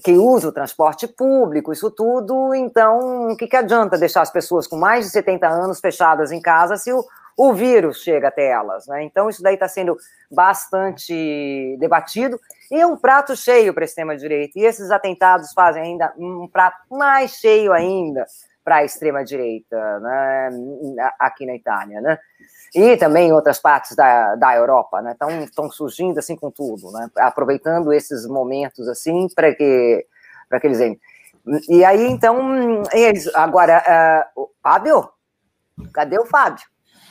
quem usa o transporte público, isso tudo. Então, o que, que adianta deixar as pessoas com mais de 70 anos fechadas em casa se o, o vírus chega até elas. Né? Então, isso daí está sendo bastante debatido e é um prato cheio para a extrema-direita. E esses atentados fazem ainda um prato mais cheio ainda para a extrema-direita né? aqui na Itália. Né? E também em outras partes da, da Europa. Né? Estão surgindo assim com tudo, né? aproveitando esses momentos assim para que, que eles venham. E aí, então, é agora, uh, Fábio? Cadê o Fábio?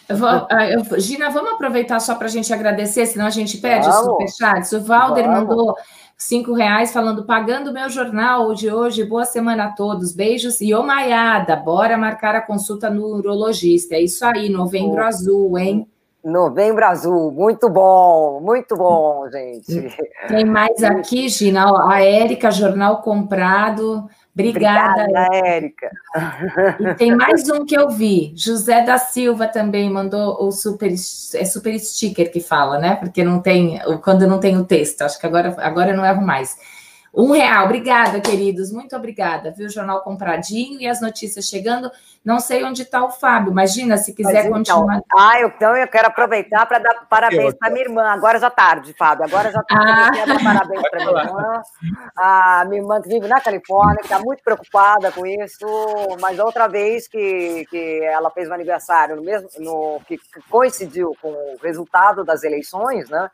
Ah, Gina, vamos aproveitar só para a gente agradecer, senão a gente pede os superchats. O Valder mandou cinco reais falando, pagando meu jornal de hoje, boa semana a todos, beijos. E Omaiada, bora marcar a consulta no urologista. É isso aí, novembro oh. azul, hein? Novembro Azul, muito bom, muito bom, gente. Tem mais aqui, Gina, a Érica, Jornal Comprado. Obrigada, Obrigada Érica. E tem mais um que eu vi. José da Silva também mandou o super, é super sticker que fala, né? Porque não tem, quando não tem o texto. Acho que agora, agora eu não erro mais. Um real, obrigada, queridos, muito obrigada. Viu o jornal compradinho e as notícias chegando. Não sei onde está o Fábio. Imagina, se quiser então, continuar. Ah, então eu quero aproveitar para dar parabéns para minha irmã. Agora já tarde, Fábio. Agora já tarde. Ah. Eu dar parabéns para minha irmã. A minha irmã que vive na Califórnia, que está muito preocupada com isso. Mas outra vez que, que ela fez um aniversário, no mesmo, no, que coincidiu com o resultado das eleições, né?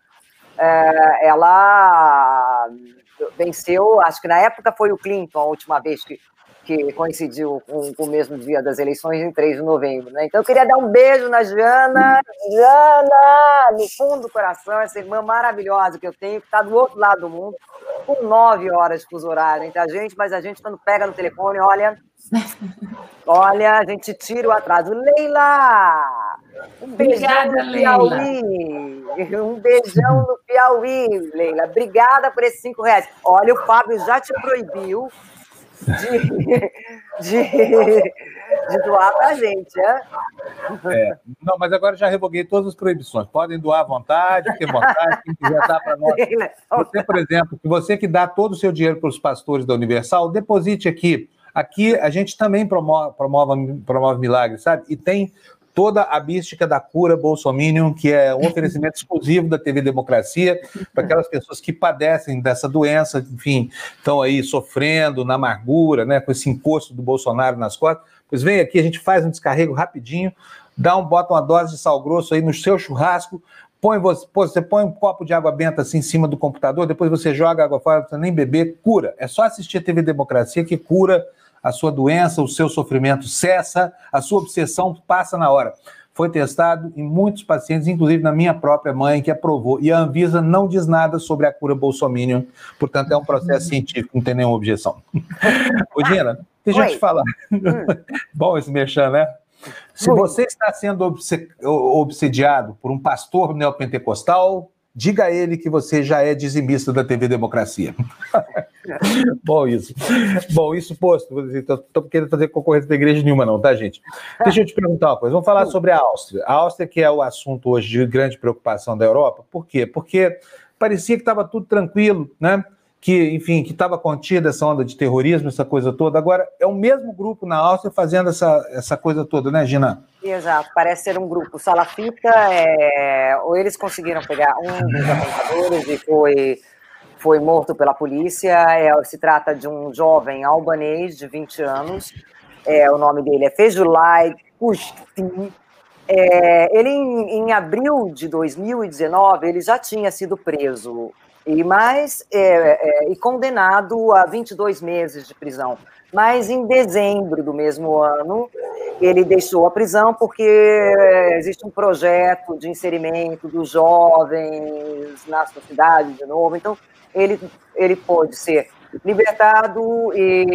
É, ela venceu, acho que na época foi o Clinton, a última vez que, que coincidiu com, com, o mesmo dia das eleições, em 3 de novembro. Né? Então eu queria dar um beijo na Jana, Jana, no fundo do coração, essa irmã maravilhosa que eu tenho, que está do outro lado do mundo, com nove horas de fuso horário entre a gente, mas a gente, quando pega no telefone, olha, olha, a gente tira o atraso. Leila! Um beijão Obrigada, no Piauí. Leila. Um beijão no Piauí, Leila. Obrigada por esses cinco reais. Olha, o Fábio já te proibiu de, de, de doar para a gente, é? é? Não, mas agora já revoguei todas as proibições. Podem doar à vontade, ter vontade, quem quiser dar para nós. Você, por exemplo, que você que dá todo o seu dinheiro para os pastores da Universal, deposite aqui. Aqui a gente também promove, promove, promove milagres, sabe? E tem toda a mística da cura Bolsominion, que é um oferecimento exclusivo da TV Democracia para aquelas pessoas que padecem dessa doença, enfim, estão aí sofrendo na amargura, né, com esse encosto do Bolsonaro nas costas. Pois vem aqui, a gente faz um descarrego rapidinho, dá um, bota uma dose de sal grosso aí no seu churrasco, põe você, você põe um copo de água benta assim em cima do computador, depois você joga água fora, não precisa nem beber, cura. É só assistir a TV Democracia que cura a sua doença, o seu sofrimento cessa, a sua obsessão passa na hora. Foi testado em muitos pacientes, inclusive na minha própria mãe, que aprovou. E a Anvisa não diz nada sobre a cura bolsominion, portanto, é um processo científico, não tem nenhuma objeção. Ô, Gina, deixa Oi. eu te falar. Hum. Bom esse mexer, né? Se você está sendo obsediado por um pastor neopentecostal, diga a ele que você já é dizimista da TV Democracia. Bom, isso. Bom, isso posto. Estou querendo fazer concorrência da igreja nenhuma, não, tá, gente? Deixa eu te perguntar uma coisa. Vamos falar sobre a Áustria. A Áustria, que é o assunto hoje de grande preocupação da Europa. Por quê? Porque parecia que estava tudo tranquilo, né? Que, enfim, que estava contida essa onda de terrorismo, essa coisa toda. Agora, é o mesmo grupo na Áustria fazendo essa, essa coisa toda, né, Gina? Exato, parece ser um grupo salafita, é... ou eles conseguiram pegar um dos atentadores e foi foi morto pela polícia. É, se trata de um jovem albanês de 20 anos. É, o nome dele é Fejulai Kusti. É, ele, em, em, abril de 2019, ele já tinha sido preso e mais é, é, e condenado a 22 meses de prisão. Mas em dezembro do mesmo ano, ele deixou a prisão porque existe um projeto de inserimento dos jovens na sociedade de novo. Então, ele, ele pode ser libertado e,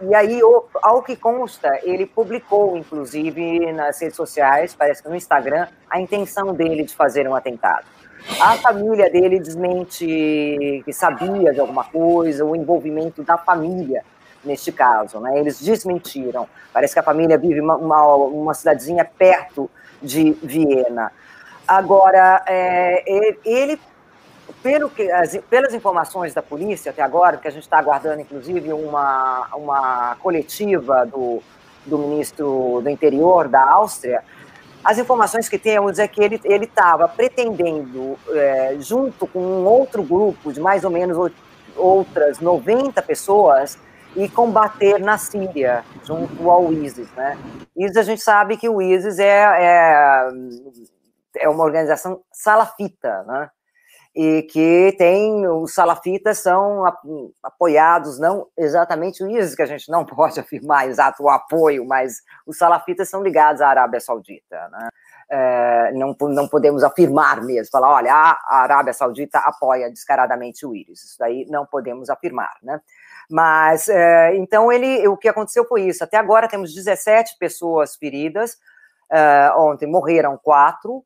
e, e, aí, ao que consta, ele publicou, inclusive, nas redes sociais, parece que no Instagram, a intenção dele de fazer um atentado. A família dele desmente que sabia de alguma coisa, o envolvimento da família neste caso, né? Eles desmentiram. Parece que a família vive uma, uma, uma cidadezinha perto de Viena. Agora, é, ele pelo que, as, pelas informações da polícia até agora, que a gente está aguardando, inclusive, uma, uma coletiva do, do ministro do interior da Áustria, as informações que temos é que ele estava pretendendo, é, junto com um outro grupo de mais ou menos outras 90 pessoas, e combater na Síria, junto ao ISIS. Né? ISIS, a gente sabe que o ISIS é, é, é uma organização salafita, né? e que tem os salafitas são apoiados, não exatamente o ISIS, que a gente não pode afirmar exato o apoio, mas os salafitas são ligados à Arábia Saudita. Né? é, não, não podemos afirmar mesmo, falar, olha, a Arábia Saudita apoia descaradamente o íris, isso daí não podemos afirmar, né? Mas, é, então, ele, o que aconteceu foi isso, até agora temos 17 pessoas feridas, é, ontem morreram quatro,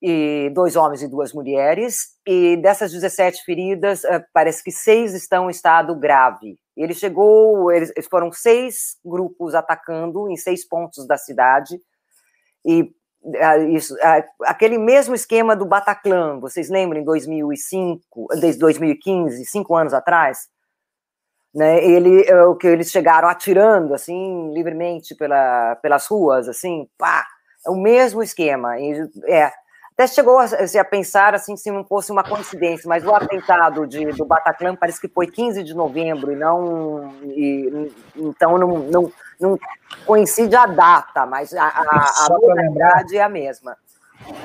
e dois homens e duas mulheres, e dessas 17 feridas, é, parece que seis estão em estado grave. Ele chegou, eles foram seis grupos atacando em seis pontos da cidade, e isso, aquele mesmo esquema do Bataclan, vocês lembram em 2005, desde 2015, cinco anos atrás, né? Ele, é, o que eles chegaram atirando assim livremente pela, pelas ruas, assim, pá, é o mesmo esquema. E, é, até chegou a, a, pensar assim se não fosse uma coincidência, mas o atentado de, do Bataclan parece que foi 15 de novembro e não e, então não, não, não, coincide a data, mas a, a, a modalidade é a mesma.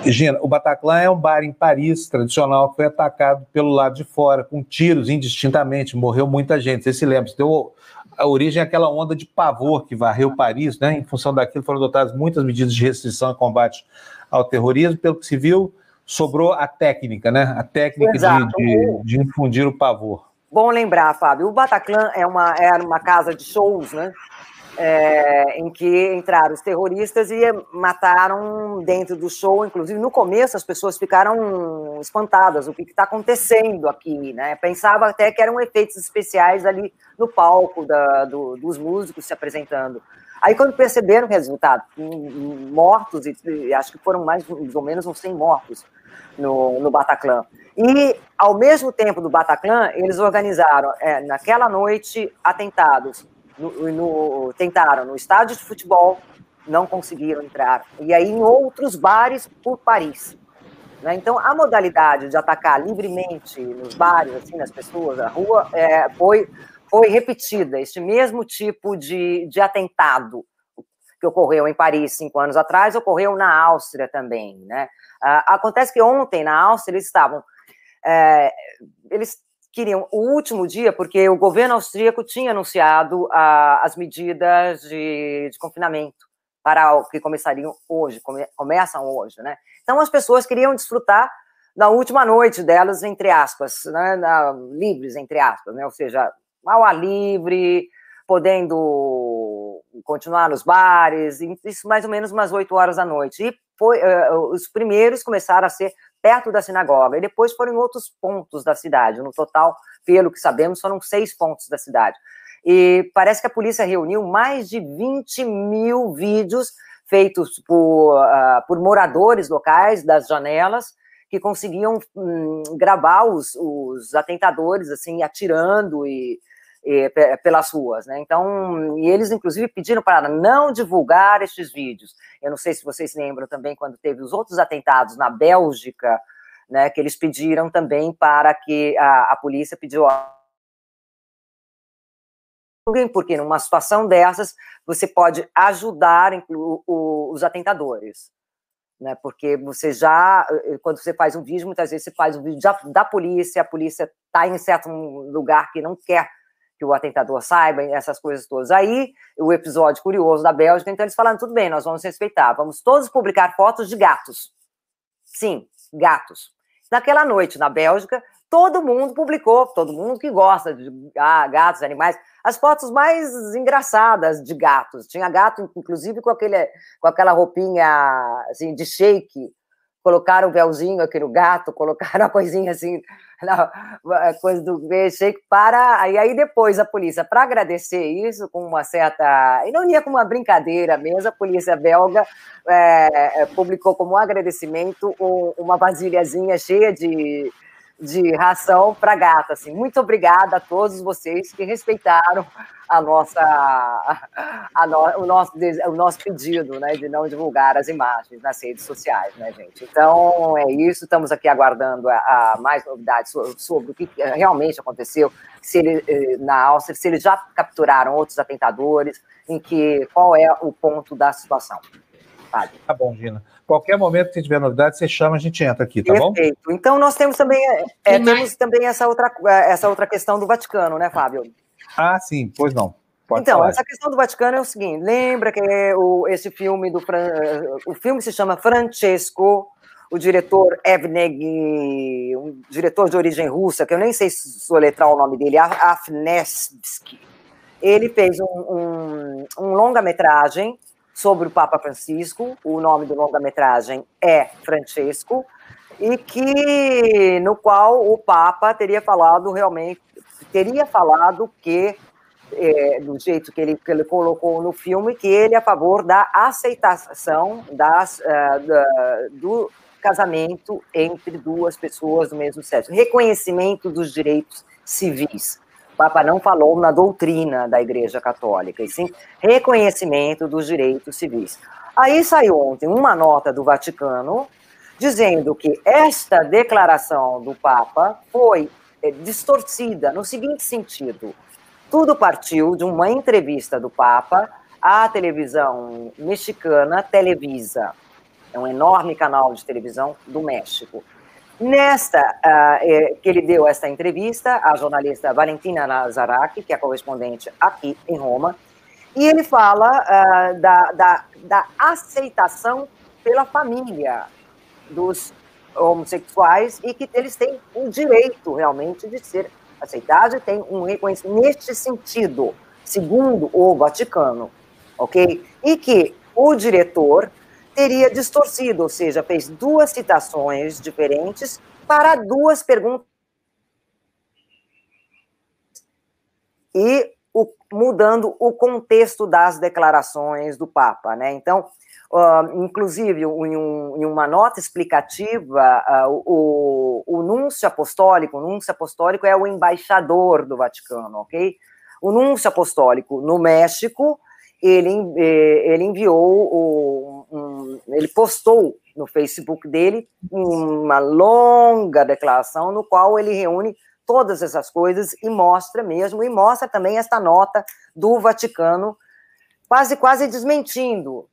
Gina, o Bataclan é um bar em Paris tradicional que foi atacado pelo lado de fora, com tiros indistintamente, morreu muita gente. Você se lembra? Deu a origem àquela onda de pavor que varreu Paris, né? Em função daquilo foram adotadas muitas medidas de restrição e combate ao terrorismo, pelo que se viu, sobrou a técnica, né? A técnica de, de, de, infundir o pavor. Bom lembrar, Fábio, o Bataclan é uma, era uma casa de shows, né? É, em que entraram os terroristas e mataram dentro do show. Inclusive, no começo, as pessoas ficaram espantadas: o que está acontecendo aqui? Né? Pensava até que eram efeitos especiais ali no palco da, do, dos músicos se apresentando. Aí, quando perceberam o resultado, mortos, e, acho que foram mais ou menos uns 100 mortos no, no Bataclan. E, ao mesmo tempo do Bataclan, eles organizaram, é, naquela noite, atentados. No, no, tentaram no estádio de futebol, não conseguiram entrar. E aí, em outros bares por Paris. Né? Então, a modalidade de atacar livremente nos bares, assim, nas pessoas, na rua, é, foi foi repetida, este mesmo tipo de, de atentado que ocorreu em Paris cinco anos atrás, ocorreu na Áustria também, né? Ah, acontece que ontem na Áustria eles estavam, é, eles queriam o último dia, porque o governo austríaco tinha anunciado ah, as medidas de, de, confinamento para o que começariam hoje, come, começam hoje, né? Então as pessoas queriam desfrutar da última noite delas, entre aspas, né, na, livres, entre aspas, né? Ou seja, ao ar livre, podendo continuar nos bares, isso mais ou menos umas 8 horas da noite. E foi, uh, os primeiros começaram a ser perto da sinagoga, e depois foram em outros pontos da cidade. No total, pelo que sabemos, foram seis pontos da cidade. E parece que a polícia reuniu mais de 20 mil vídeos feitos por, uh, por moradores locais das janelas, que conseguiam hum, gravar os, os atentadores, assim, atirando e pelas ruas, né? Então, e eles inclusive pediram para não divulgar estes vídeos. Eu não sei se vocês lembram também quando teve os outros atentados na Bélgica, né? Que eles pediram também para que a, a polícia pediu porque numa situação dessas você pode ajudar os atentadores, né? Porque você já, quando você faz um vídeo, muitas vezes você faz um vídeo da, da polícia, a polícia está em certo lugar que não quer que o atentador saiba, essas coisas todas. Aí, o episódio curioso da Bélgica, então eles falaram, tudo bem, nós vamos respeitar, vamos todos publicar fotos de gatos. Sim, gatos. Naquela noite, na Bélgica, todo mundo publicou, todo mundo que gosta de ah, gatos, animais, as fotos mais engraçadas de gatos. Tinha gato, inclusive, com, aquele, com aquela roupinha assim, de shake, colocaram o véuzinho aqui no gato, colocaram a coisinha assim, a coisa do shake para. E aí depois a polícia, para agradecer isso, com uma certa. E não ia com uma brincadeira mesmo, a polícia belga é, é publicou como agradecimento uma vasilhazinha cheia de de ração para gato. Assim. Muito obrigada a todos vocês que respeitaram a nossa, a no, o, nosso, o nosso pedido né, de não divulgar as imagens nas redes sociais, né, gente? Então, é isso. Estamos aqui aguardando a, a mais novidades sobre, sobre, o que realmente aconteceu, se ele, eh, na Áustria, se eles já capturaram outros atentadores, em que, qual é o ponto da situação. Fábio. Tá bom, Gina. Qualquer momento que tiver novidade, você chama, a gente entra aqui, tá Perfeito. bom? Perfeito. Então nós temos também, é, temos também essa outra, essa outra questão do Vaticano, né, Fábio? Ah, sim, pois não. Pode então, falar. essa questão do Vaticano é o seguinte: lembra que o, esse filme do o filme se chama Francesco, o diretor Evneg, um diretor de origem russa, que eu nem sei soletrar o nome dele, Afnesky. Ele fez um, um, um longa-metragem sobre o Papa Francisco. O nome do longa-metragem é Francesco e que no qual o Papa teria falado realmente teria falado que é, do jeito que ele, que ele colocou no filme, que ele é a favor da aceitação das, uh, da, do casamento entre duas pessoas do mesmo sexo, reconhecimento dos direitos civis. Papa não falou na doutrina da Igreja Católica, e sim reconhecimento dos direitos civis. Aí saiu ontem uma nota do Vaticano dizendo que esta declaração do Papa foi é, distorcida no seguinte sentido: tudo partiu de uma entrevista do Papa à televisão mexicana Televisa, é um enorme canal de televisão do México. Nesta, uh, que ele deu esta entrevista à jornalista Valentina Nazaraki, que é correspondente aqui em Roma, e ele fala uh, da, da, da aceitação pela família dos homossexuais e que eles têm o direito realmente de ser aceitados e têm um reconhecimento neste sentido, segundo o Vaticano, ok? E que o diretor teria distorcido, ou seja, fez duas citações diferentes para duas perguntas e o, mudando o contexto das declarações do Papa, né? Então, Uh, inclusive, em, um, em, uma nota explicativa, uh, o, o núncio apostólico, o núncio apostólico é o embaixador do Vaticano, ok? O núncio apostólico no México, ele, eh, ele enviou, um, ele postou no Facebook dele uma longa declaração no qual ele reúne todas essas coisas e mostra mesmo, e mostra também esta nota do Vaticano, quase, quase desmentindo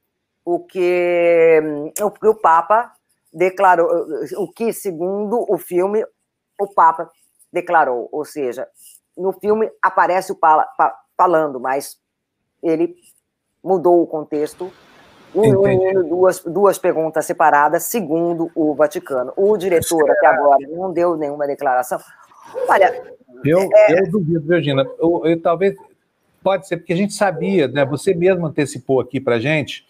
o que o, que o Papa declarou, o que, segundo o filme, o Papa declarou. Ou seja, no filme aparece o Papa falando, mas ele mudou o contexto, duas, duas perguntas separadas, segundo o Vaticano. O diretor até agora não deu nenhuma declaração. Olha. Eu, é... eu duvido, Virginia. Eu, eu, talvez Pode ser, porque a gente sabia, né, você mesmo antecipou aqui para a gente,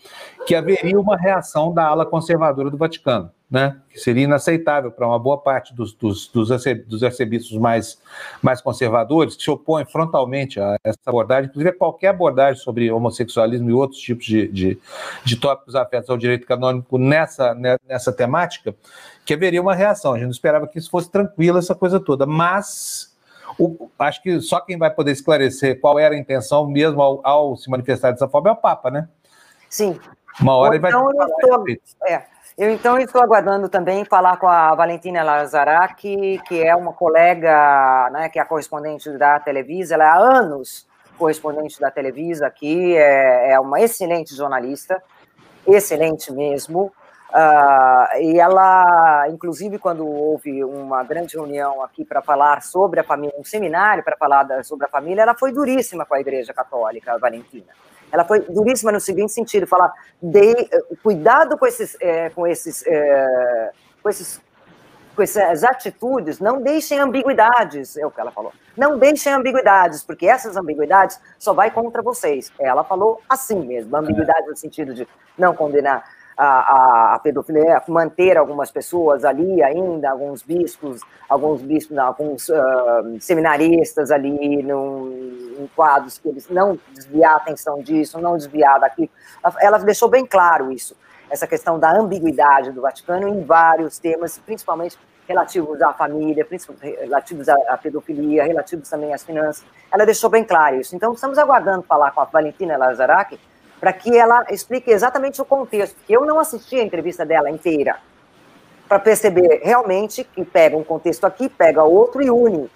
que haveria uma reação da ala conservadora do Vaticano, né, que seria inaceitável para uma boa parte dos, dos, dos, dos arcebispos mais, mais conservadores, que se opõem frontalmente a essa abordagem, inclusive a qualquer abordagem sobre homossexualismo e outros tipos de, de, de tópicos afetos ao direito canônico nessa, né, nessa temática, que haveria uma reação. A gente não esperava que isso fosse tranquilo, essa coisa toda, mas o, acho que só quem vai poder esclarecer qual era a intenção mesmo ao, ao se manifestar dessa forma é o Papa, né? Sim. Uma hora ele então, vai. Eu estou, é, eu então estou aguardando também falar com a Valentina Lazaraki, que é uma colega, né, que é a correspondente da Televisa, ela é há anos correspondente da Televisa aqui, é, é uma excelente jornalista, excelente mesmo. Uh, e ela, inclusive, quando houve uma grande reunião aqui para falar sobre a família, um seminário para falar da, sobre a família, ela foi duríssima com a Igreja Católica, Valentina. Ela foi duríssima no seguinte sentido, falar, de, cuidado com esses, é, com esses, é, com esses com essas atitudes, não deixem ambiguidades, é o que ela falou. Não deixem ambiguidades, porque essas ambiguidades só vai contra vocês. Ela falou assim mesmo, ambiguidade no sentido de não condenar a, a, pedofilia, manter algumas pessoas ali ainda, alguns bispos, alguns bispos, não, alguns uh, seminaristas ali num, em quadros que eles não desviar a atenção disso, não desviar daquilo. Ela, deixou bem claro isso, essa questão da ambiguidade do Vaticano em vários temas, principalmente relativos à família, relativos à pedofilia, relativos também às finanças. Ela deixou bem claro isso. Então, estamos aguardando falar com a Valentina Lazaraki, para que ela explique exatamente o contexto, porque eu não assisti a entrevista dela inteira, para perceber realmente que pega um contexto aqui, pega outro e une.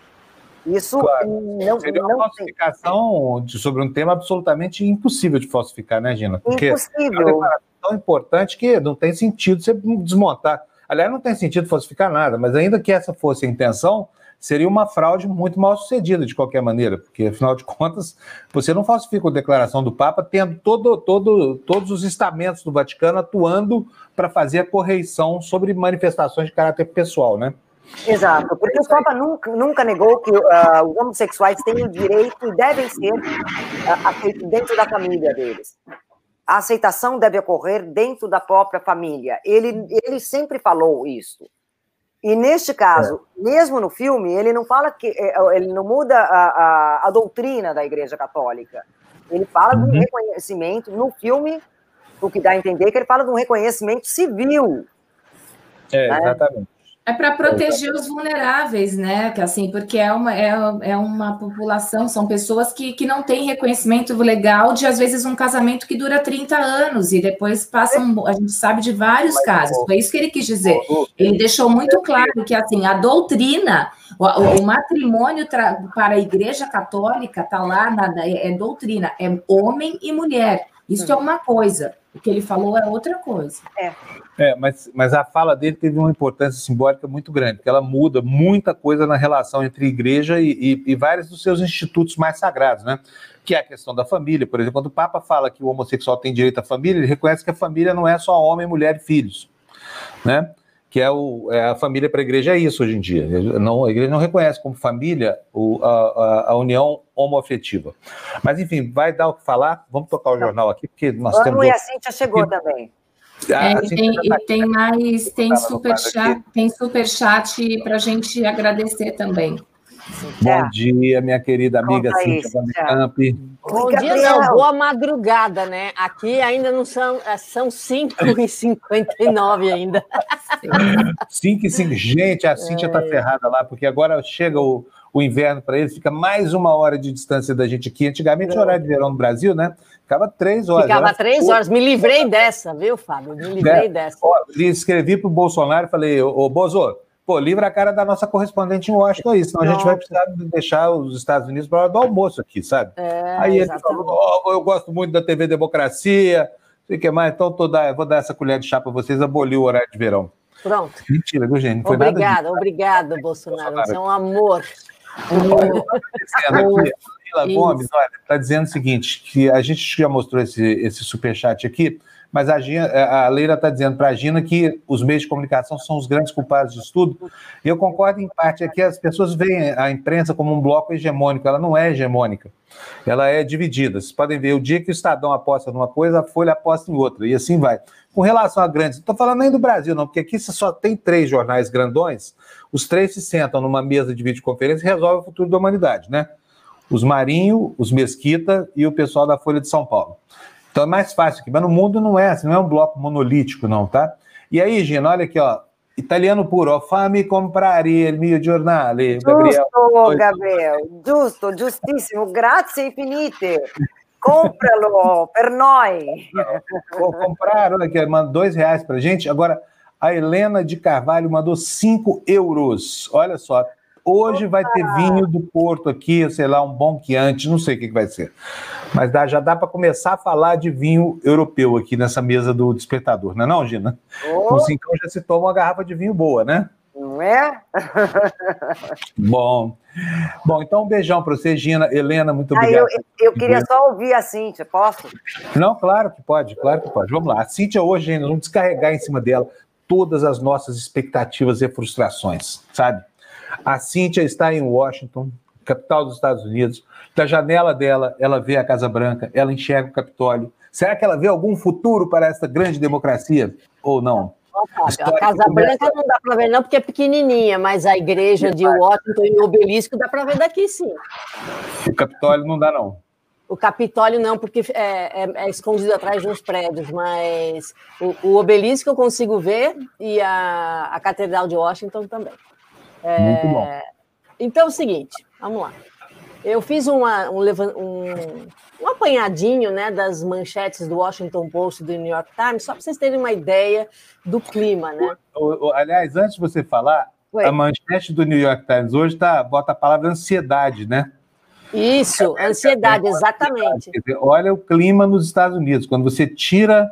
Isso claro. não Seria uma não falsificação tem. sobre um tema absolutamente impossível de falsificar, né, Gina? Porque impossível. É tão importante que não tem sentido você desmontar. Aliás, não tem sentido falsificar nada, mas ainda que essa fosse a intenção, seria uma fraude muito mal sucedida de qualquer maneira, porque afinal de contas você não falsifica a declaração do Papa tendo todo, todo, todos os estamentos do Vaticano atuando para fazer a correição sobre manifestações de caráter pessoal, né? Exato, porque o Papa nunca, nunca negou que uh, os homossexuais têm o direito e devem ser uh, aceitos dentro da família deles. A aceitação deve ocorrer dentro da própria família. Ele, ele sempre falou isso. E neste caso, é. mesmo no filme, ele não fala que é, ele não muda a, a, a doutrina da Igreja Católica. Ele fala uhum. de um reconhecimento no filme, o que dá a entender que ele fala de um reconhecimento civil. É, né? exatamente. É para proteger os vulneráveis, né? Que assim, porque é uma, é, é uma população, são pessoas que, que não têm reconhecimento legal de, às vezes, um casamento que dura 30 anos e depois passam, a gente sabe de vários casos. Foi isso que ele quis dizer. Ele deixou muito claro que assim, a doutrina, o, o matrimônio para a igreja católica está lá, na, é, é doutrina, é homem e mulher. Isso é uma coisa. O que ele falou é outra coisa. É. É, mas, mas a fala dele teve uma importância simbólica muito grande, porque ela muda muita coisa na relação entre igreja e, e, e, vários dos seus institutos mais sagrados, né? Que é a questão da família, por exemplo, quando o Papa fala que o homossexual tem direito à família, ele reconhece que a família não é só homem, mulher e filhos, né? Que é, o, é a família para a igreja é isso hoje em dia. Não, a igreja não reconhece como família o, a, a, união homoafetiva. Mas, enfim, vai dar o que falar. Vamos tocar o jornal aqui, porque nós Vamos temos. E a Cíntia chegou também. Ah, é, e tem, e tem mais, tem super chat, tem super chat para a gente agradecer também. Bom dia, minha querida amiga Cíntia Vanderkamp. Bom dia, não, boa madrugada, né? Aqui ainda não são, é, são 5h59 ainda. 5 e 5. Gente, a Cíntia está é. ferrada lá, porque agora chega o, o inverno para eles, fica mais uma hora de distância da gente aqui. Antigamente, o horário de verão no Brasil, né? Ficava três horas. Ficava três horas. Me livrei dessa, viu, Fábio? Me livrei é. dessa. Ó, escrevi para o Bolsonaro e falei, ô, Bozo, pô, livra a cara da nossa correspondente em Washington aí, senão Pronto. a gente vai precisar deixar os Estados Unidos para do almoço aqui, sabe? É, aí ele falou, oh, eu gosto muito da TV Democracia, sei que mais, então tô dar, vou dar essa colher de chá para vocês, aboliu o horário de verão. Pronto. Mentira, viu, gente? Obrigada, obrigado, Bolsonaro. Bolsonaro. Você é um amor. Olha, Camila Gomes, olha, está dizendo o seguinte, que a gente já mostrou esse, esse superchat aqui, mas a, Gina, a Leila está dizendo para a Gina que os meios de comunicação são os grandes culpados disso tudo. E eu concordo em parte, é que as pessoas veem a imprensa como um bloco hegemônico, ela não é hegemônica, ela é dividida. Vocês podem ver, o dia que o Estadão aposta numa coisa, a Folha aposta em outra, e assim vai. Com relação a grandes, não estou falando nem do Brasil, não, porque aqui só tem três jornais grandões, os três se sentam numa mesa de videoconferência e resolvem o futuro da humanidade, né? os Marinho, os Mesquita e o pessoal da Folha de São Paulo. Então é mais fácil aqui, mas no mundo não é assim, não é um bloco monolítico, não, tá? E aí, Gina, olha aqui, ó. Italiano puro, ó. Fammi comprare il mio giornale. Gabriel. Giusto, Gabriel. Giusto, giustissimo. Grazie infinite. Compralo per noi. Vou comprar, olha aqui, manda dois reais pra gente. Agora, a Helena de Carvalho mandou cinco euros. Olha só, Hoje vai ter vinho do Porto aqui, sei lá, um bom Chianti, não sei o que, que vai ser. Mas dá, já dá para começar a falar de vinho europeu aqui nessa mesa do despertador, não é não, Gina? Oh. Com cinco já se toma uma garrafa de vinho boa, né? Não é? bom. Bom, então um beijão para você, Gina. Helena, muito obrigado. Ah, eu, eu queria só ouvir a Cíntia, posso? Não, claro que pode, claro que pode. Vamos lá. A Cíntia hoje, nós vamos descarregar em cima dela todas as nossas expectativas e frustrações, sabe? A Cíntia está em Washington, capital dos Estados Unidos. Da janela dela, ela vê a Casa Branca, ela enxerga o Capitólio. Será que ela vê algum futuro para essa grande democracia ou não? A, a Casa Branca não dá para ver, não, porque é pequenininha, mas a igreja de Washington e o obelisco dá para ver daqui, sim. O Capitólio não dá, não. O Capitólio não, porque é, é, é, escondido atrás de uns prédios, mas o, o, obelisco eu consigo ver e a, a Catedral de Washington também. É... Muito bom. Então é o seguinte, vamos lá. Eu fiz uma, um, um, um apanhadinho né, das manchetes do Washington Post e do New York Times, só para vocês terem uma ideia do clima, né? O, o, aliás, antes de você falar, Oi. a manchete do New York Times hoje tá, bota a palavra ansiedade, né? Isso, ansiedade, exatamente. Dizer, olha o clima nos Estados Unidos. Quando você tira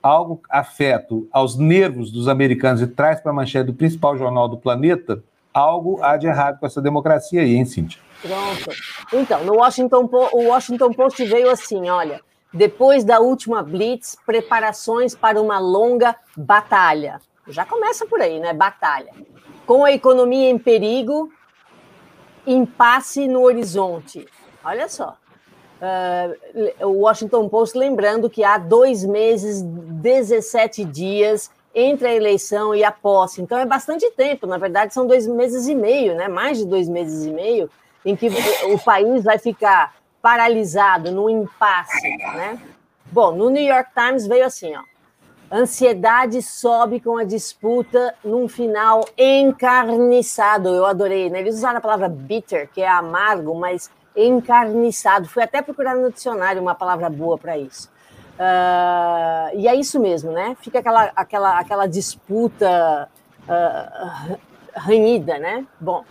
algo afeto aos nervos dos americanos e traz para a manchete do principal jornal do planeta, algo há de errado com essa democracia aí, hein, Cíntia? Pronto. Então, no Washington, o Washington Post veio assim, olha, depois da última blitz, preparações para uma longa batalha. Já começa por aí, né? Batalha. Com a economia em perigo, impasse no horizonte. Olha só. Uh, o Washington Post lembrando que há dois meses, 17 dias entre a eleição e a posse. Então é bastante tempo, na verdade são dois meses e meio, né? Mais de dois meses e meio, em que o país vai ficar paralisado, no impasse, né? Bom, no New York Times veio assim, ó. Ansiedade sobe com a disputa num final encarniçado. Eu adorei, né? Eles usaram a palavra bitter, que é amargo, mas encarniçado. Fui até procurar no dicionário uma palavra boa para isso. Uh, e é isso mesmo, né? Fica aquela, aquela, aquela disputa uh, ranhida, né? Bom,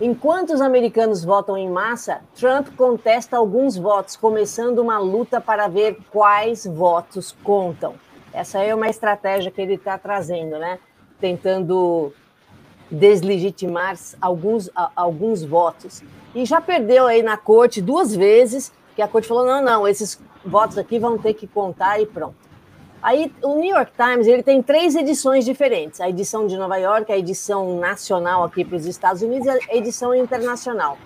enquanto os americanos votam em massa, Trump contesta alguns votos, começando uma luta para ver quais votos contam. Essa é uma estratégia que ele está trazendo, né? Tentando deslegitimar alguns, alguns votos. E já perdeu aí na corte duas vezes, que a corte falou: não, não, esses votos aqui vão ter que contar e pronto. Aí o New York Times ele tem três edições diferentes: a edição de Nova York, a edição nacional aqui para os Estados Unidos e a edição internacional.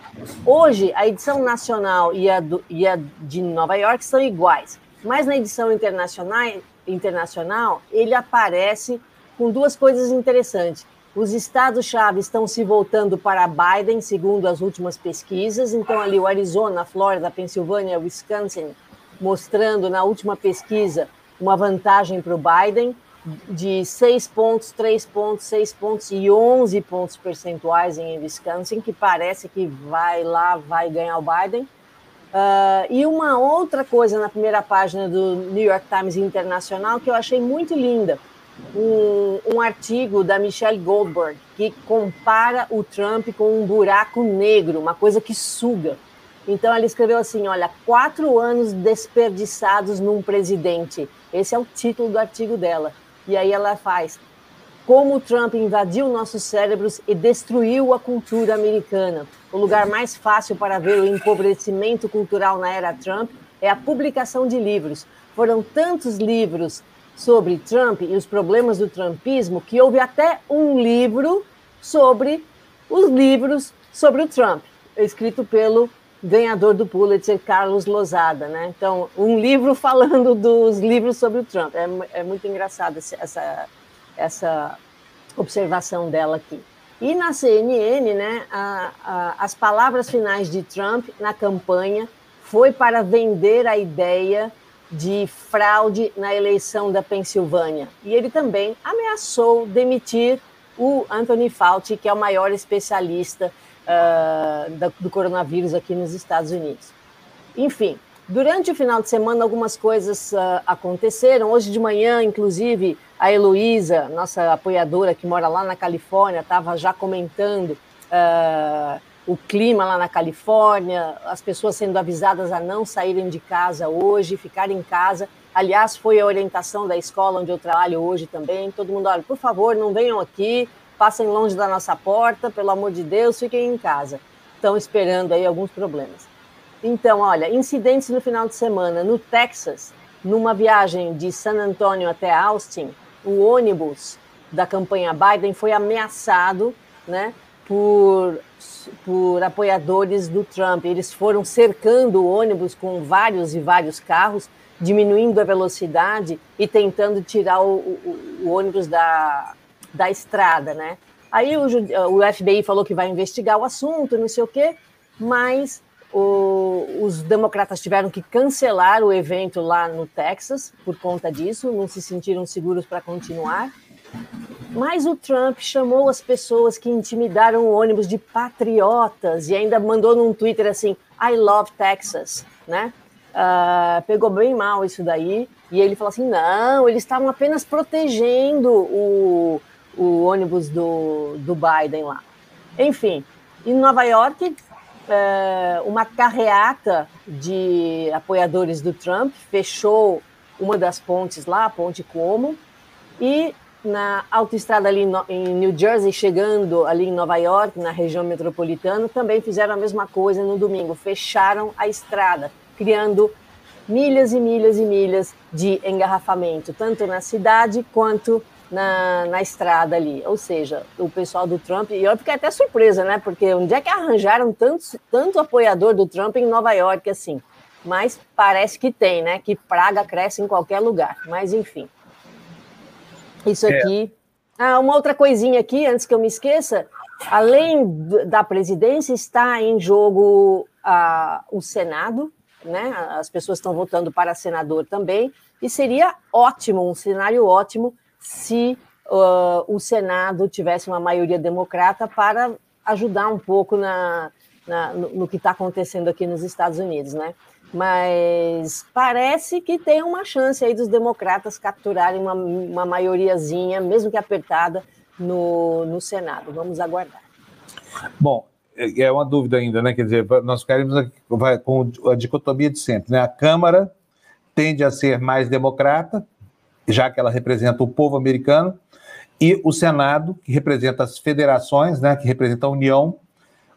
Hoje, a edição nacional e a, do, e a de Nova York são iguais, mas na edição internacional, internacional ele aparece com duas coisas interessantes. Os estados-chave estão se voltando para Biden, segundo as últimas pesquisas. Então, ali o Arizona, a Flórida, a Pensilvânia, Wisconsin mostrando na última pesquisa uma vantagem para o Biden de 6 pontos, 3 pontos, 6 pontos e 11 pontos percentuais em Wisconsin, que parece que vai lá, vai ganhar o Biden. Uh, e uma outra coisa na primeira página do New York Times Internacional que eu achei muito linda, um, um artigo da Michelle Goldberg que compara o Trump com um buraco negro, uma coisa que suga. Então ela escreveu assim: olha, quatro anos desperdiçados num presidente. Esse é o título do artigo dela. E aí ela faz como o Trump invadiu nossos cérebros e destruiu a cultura americana. O lugar mais fácil para ver o empobrecimento cultural na era Trump é a publicação de livros. Foram tantos livros sobre Trump e os problemas do trumpismo que houve até um livro sobre os livros sobre o Trump, escrito pelo ganhador do Pulitzer, Carlos Lozada, né? Então, um livro falando dos livros sobre o Trump. É, é muito engraçado essa, essa observação dela aqui. E na CNN, né, a, a, as palavras finais de Trump na campanha foi para vender a ideia de fraude na eleição da Pensilvânia. E ele também ameaçou demitir o Anthony Fauci, que é o maior especialista uh, do coronavírus aqui nos Estados Unidos. Enfim, durante o final de semana algumas coisas uh, aconteceram. Hoje de manhã, inclusive, a Heloísa, nossa apoiadora que mora lá na Califórnia, estava já comentando uh, o clima lá na Califórnia, as pessoas sendo avisadas a não saírem de casa hoje, ficarem em casa. Aliás, foi a orientação da escola onde eu trabalho hoje também. Todo mundo, olha, por favor, não venham aqui, passem longe da nossa porta, pelo amor de Deus, fiquem em casa. Estão esperando aí alguns problemas. Então, olha, incidentes no final de semana no Texas, numa viagem de San Antonio até Austin, o ônibus da campanha Biden foi ameaçado, né, por por apoiadores do Trump. Eles foram cercando o ônibus com vários e vários carros, diminuindo a velocidade e tentando tirar o, o, o ônibus da, da estrada, né? Aí o, o, FBI falou que vai investigar o assunto, não sei o quê, mas o, os democratas tiveram que cancelar o evento lá no Texas por conta disso, não se sentiram seguros para continuar. Mas o Trump chamou as pessoas que intimidaram o ônibus de patriotas e ainda mandou num Twitter assim: I love Texas, né? Uh, pegou bem mal isso daí. E ele falou assim: não, eles estavam apenas protegendo o, o ônibus do, do Biden lá. Enfim, em Nova York, uh, uma carreata de apoiadores do Trump fechou uma das pontes lá, a Ponte Como, e na autoestrada ali em New Jersey, chegando ali em Nova York, na região metropolitana, também fizeram a mesma coisa no domingo, fecharam a estrada, criando milhas e milhas e milhas de engarrafamento, tanto na cidade quanto na, na estrada ali. Ou seja, o pessoal do Trump, e eu fiquei até surpresa, né? Porque onde é que arranjaram tanto, tanto apoiador do Trump em Nova York assim? Mas parece que tem, né? Que praga cresce em qualquer lugar. Mas enfim. Isso é. aqui. É. Ah, uma outra coisinha aqui, antes que eu me esqueça. Além da presidência, está em jogo ah, o Senado, né? As pessoas estão votando para senador também, e seria ótimo, um cenário ótimo, se uh, o Senado tivesse uma maioria democrata para ajudar um pouco na, na no, no, que está acontecendo aqui nos Estados Unidos, né? Mas parece que tem uma chance aí dos democratas capturarem uma, uma maioriazinha, mesmo que apertada, no, no Senado. Vamos aguardar. Bom, é, é uma dúvida ainda, né? Quer dizer, nós queremos vai, com a dicotomia de sempre, né? A Câmara tende a ser mais democrata, já que ela representa o povo americano, e o Senado, que representa as federações, né? Que representa a União,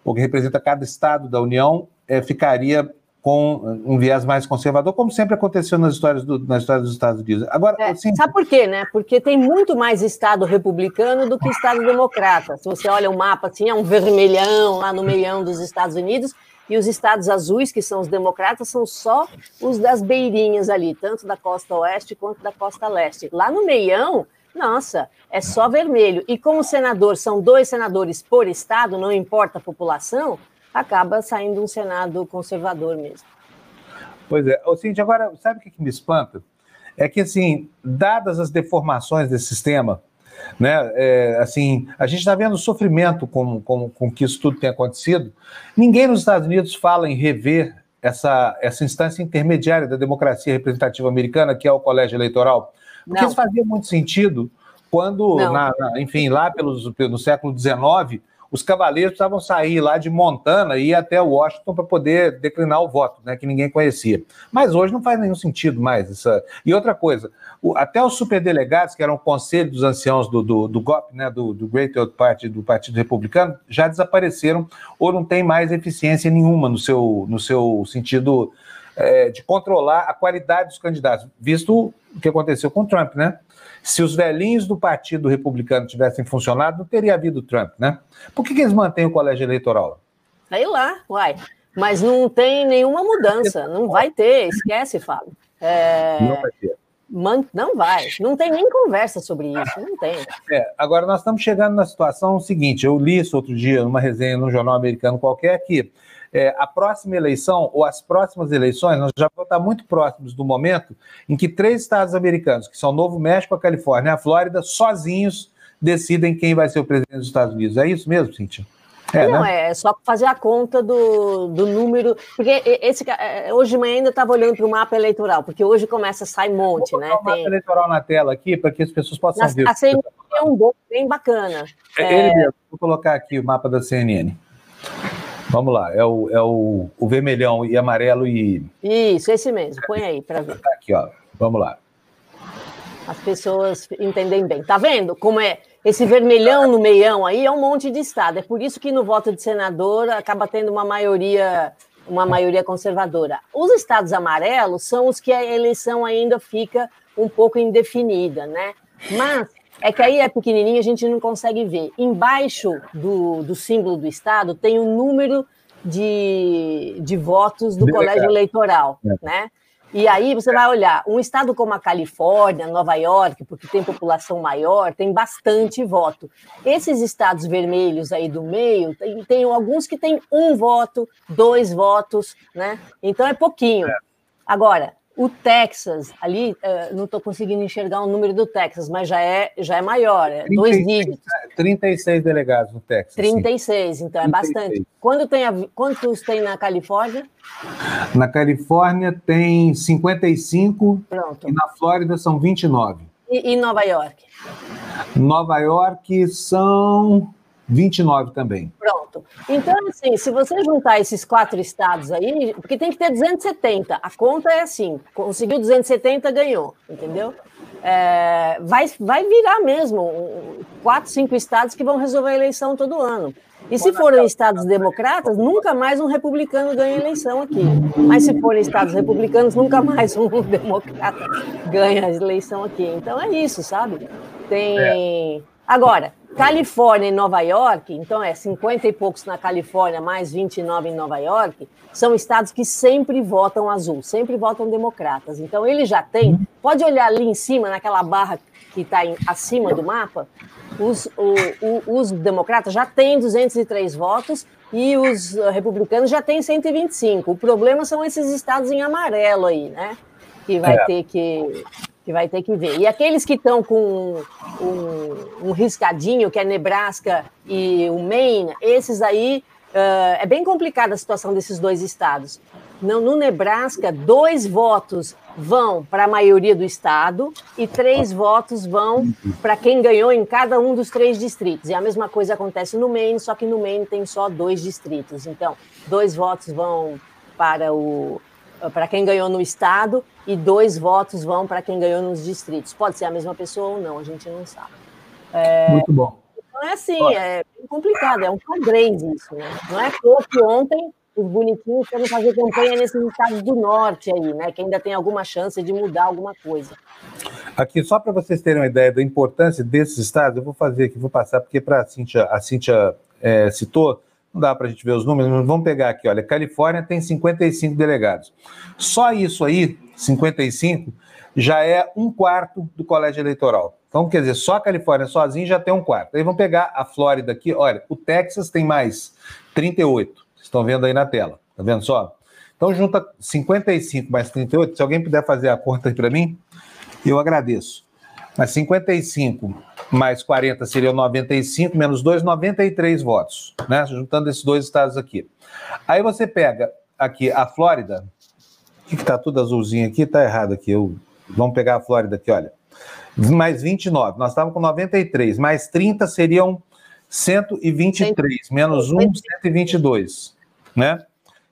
ou que representa cada estado da União, é, ficaria com um viés mais conservador, como sempre aconteceu nas histórias, do, nas histórias dos Estados Unidos. Agora, é, assim... Sabe por quê, né? Porque tem muito mais Estado republicano do que Estado democrata. Se você olha o mapa, assim, é um vermelhão lá no meião dos Estados Unidos, e os estados azuis, que são os democratas, são só os das beirinhas ali, tanto da costa oeste quanto da costa leste. Lá no meião, nossa, é só vermelho. E como senador são dois senadores por estado, não importa a população, acaba saindo um Senado conservador mesmo. Pois é. Ô, Cintia, agora, sabe o que me espanta? É que, assim, dadas as deformações desse sistema, né, é, assim, a gente está vendo o sofrimento com, com, com que isso tudo tem acontecido, ninguém nos Estados Unidos fala em rever essa, essa instância intermediária da democracia representativa americana, que é o colégio eleitoral. Porque Não. isso fazia muito sentido quando, na, na, enfim, lá pelos, no século XIX, os cavaleiros precisavam sair lá de Montana e ir até Washington para poder declinar o voto, né, que ninguém conhecia. Mas hoje não faz nenhum sentido mais. Essa... E outra coisa, o, até os superdelegados, que eram o conselho dos anciãos do, do, do GOP, né, do, do Great Old Party, do Partido Republicano, já desapareceram ou não tem mais eficiência nenhuma no seu, no seu sentido é, de controlar a qualidade dos candidatos, visto o que aconteceu com o Trump, né? Se os velhinhos do Partido Republicano tivessem funcionado, não teria havido Trump, né? Por que, que eles mantêm o colégio eleitoral? Aí lá, uai. Mas não tem nenhuma mudança, não vai ter, esquece, Fábio. É... Não vai ter. Man... Não vai, não tem nem conversa sobre isso, não tem. É, agora nós estamos chegando na situação seguinte: eu li isso outro dia numa resenha num jornal americano qualquer que é, a próxima eleição, ou as próximas eleições, nós já vamos estar muito próximos do momento em que três estados americanos, que são Novo México, a Califórnia e a Flórida, sozinhos decidem quem vai ser o presidente dos Estados Unidos. É isso mesmo, Cintia? É, não, né? é só fazer a conta do, do número. Porque esse, é, hoje de manhã ainda estava olhando para o mapa eleitoral, porque hoje começa a sair monte, Vou né? o mapa eleitoral na tela aqui para que as pessoas possam Na, ver. A CNN é um bom, bem bacana. É, é... Ele mesmo. Vou colocar aqui o mapa da CNN. Vamos lá, é o, é o, o vermelhão e amarelo e. Isso, esse mesmo, põe aí para ver. Tá aqui, ó. Vamos lá. As pessoas entendem bem. Tá vendo como é? Esse vermelhão no meião aí é um monte de estado. É por isso que no voto de senador acaba tendo uma maioria, uma maioria conservadora. Os estados amarelos são os que a eleição ainda fica um pouco indefinida, né? Mas é que aí é pequenininho, a gente não consegue ver. Embaixo do, do símbolo do Estado tem o número de, de votos do Delegado. colégio eleitoral, é. né? E aí você vai olhar, um estado como a Califórnia, Nova York, porque tem população maior, tem bastante voto. Esses estados vermelhos aí do meio, tem, tem alguns que têm um voto, dois votos, né? Então é pouquinho. É. Agora, o Texas, ali, uh, não estou conseguindo enxergar o número do Texas, mas já é, já é maior, é 36, dois dígitos. 36 delegados no Texas. 36, sim. então 36. é bastante. Quando tem a, quantos tem na Califórnia? Na Califórnia tem 55 Pronto. e na Flórida são 29. E, e Nova York? Nova York são 29 também. Pronto. Então, assim, se você juntar esses quatro estados aí, porque tem que ter 270. A conta é assim: conseguiu 270, ganhou, entendeu? É, vai, vai virar mesmo quatro, cinco estados que vão resolver a eleição todo ano. E se forem estados democratas, nunca mais um republicano ganha eleição aqui. Mas se forem estados republicanos, nunca mais um democrata ganha a eleição aqui. Então é isso, sabe? Tem. Agora, Califórnia e Nova York, então é 50 e poucos na Califórnia, mais 29 em Nova York, são estados que sempre votam azul, sempre votam democratas. Então ele já tem. Pode olhar ali em cima, naquela barra que está acima do mapa, os, o, o, os democratas já têm 203 votos e os republicanos já têm 125. O problema são esses estados em amarelo aí, né? Que vai é. ter que que vai ter que ver. E aqueles que estão com um, um, riscadinho, que é Nebraska e o Maine, esses aí uh, é bem complicada a situação desses dois estados. No, no Nebraska, dois votos vão para a maioria do estado e três votos vão para quem ganhou em cada um dos três distritos. E a mesma coisa acontece no Maine, só que no Maine tem só dois distritos. Então, dois votos vão para o para quem ganhou no estado e dois votos vão para quem ganhou nos distritos. Pode ser a mesma pessoa ou não, a gente não sabe. É, Muito bom. Então é assim, é complicado, é um xadrez isso, né? Não é que ontem os bonitinhos querem fazer campanha nesses estados do norte aí, né? Que ainda tem alguma chance de mudar alguma coisa. Aqui, só para vocês terem uma ideia da importância desses estados, eu vou fazer aqui, vou passar, porque para a Cíntia, a Cíntia é, citou, não dá para a gente ver os números, mas vamos pegar aqui, olha, Califórnia tem 55 delegados. Só isso aí, 55, já é um quarto do colégio eleitoral. Então, quer dizer, só a Califórnia sozinha já tem um quarto. Aí vamos pegar a Flórida aqui, olha, o Texas tem mais 38, vocês estão vendo aí na tela, tá vendo só? Então, junta 55 mais 38, se alguém puder fazer a conta aí para mim, eu agradeço. Mas 55 mais 40 seria 95, menos 2, 93 votos, né? Juntando esses dois estados aqui. Aí você pega aqui a Flórida, que está tudo azulzinho aqui, está errado aqui. Eu, vamos pegar a Flórida aqui, olha. Mais 29, nós estávamos com 93, mais 30 seriam 123, menos 1, 122, né?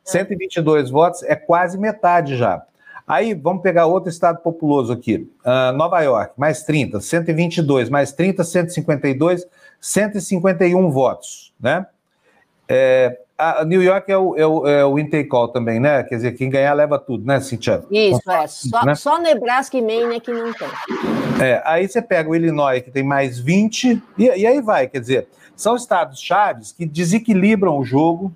122 votos é quase metade já. Aí, vamos pegar outro estado populoso aqui. Uh, Nova York, mais 30, 122, mais 30, 152, 151 votos, né? É, a New York é o, é o, é o Intercall também, né? Quer dizer, quem ganhar leva tudo, né, Cintia? Isso, é. Só, né? só Nebraska e Maine é que não tem. É, aí você pega o Illinois, que tem mais 20, e, e aí vai, quer dizer, são estados chaves que desequilibram o jogo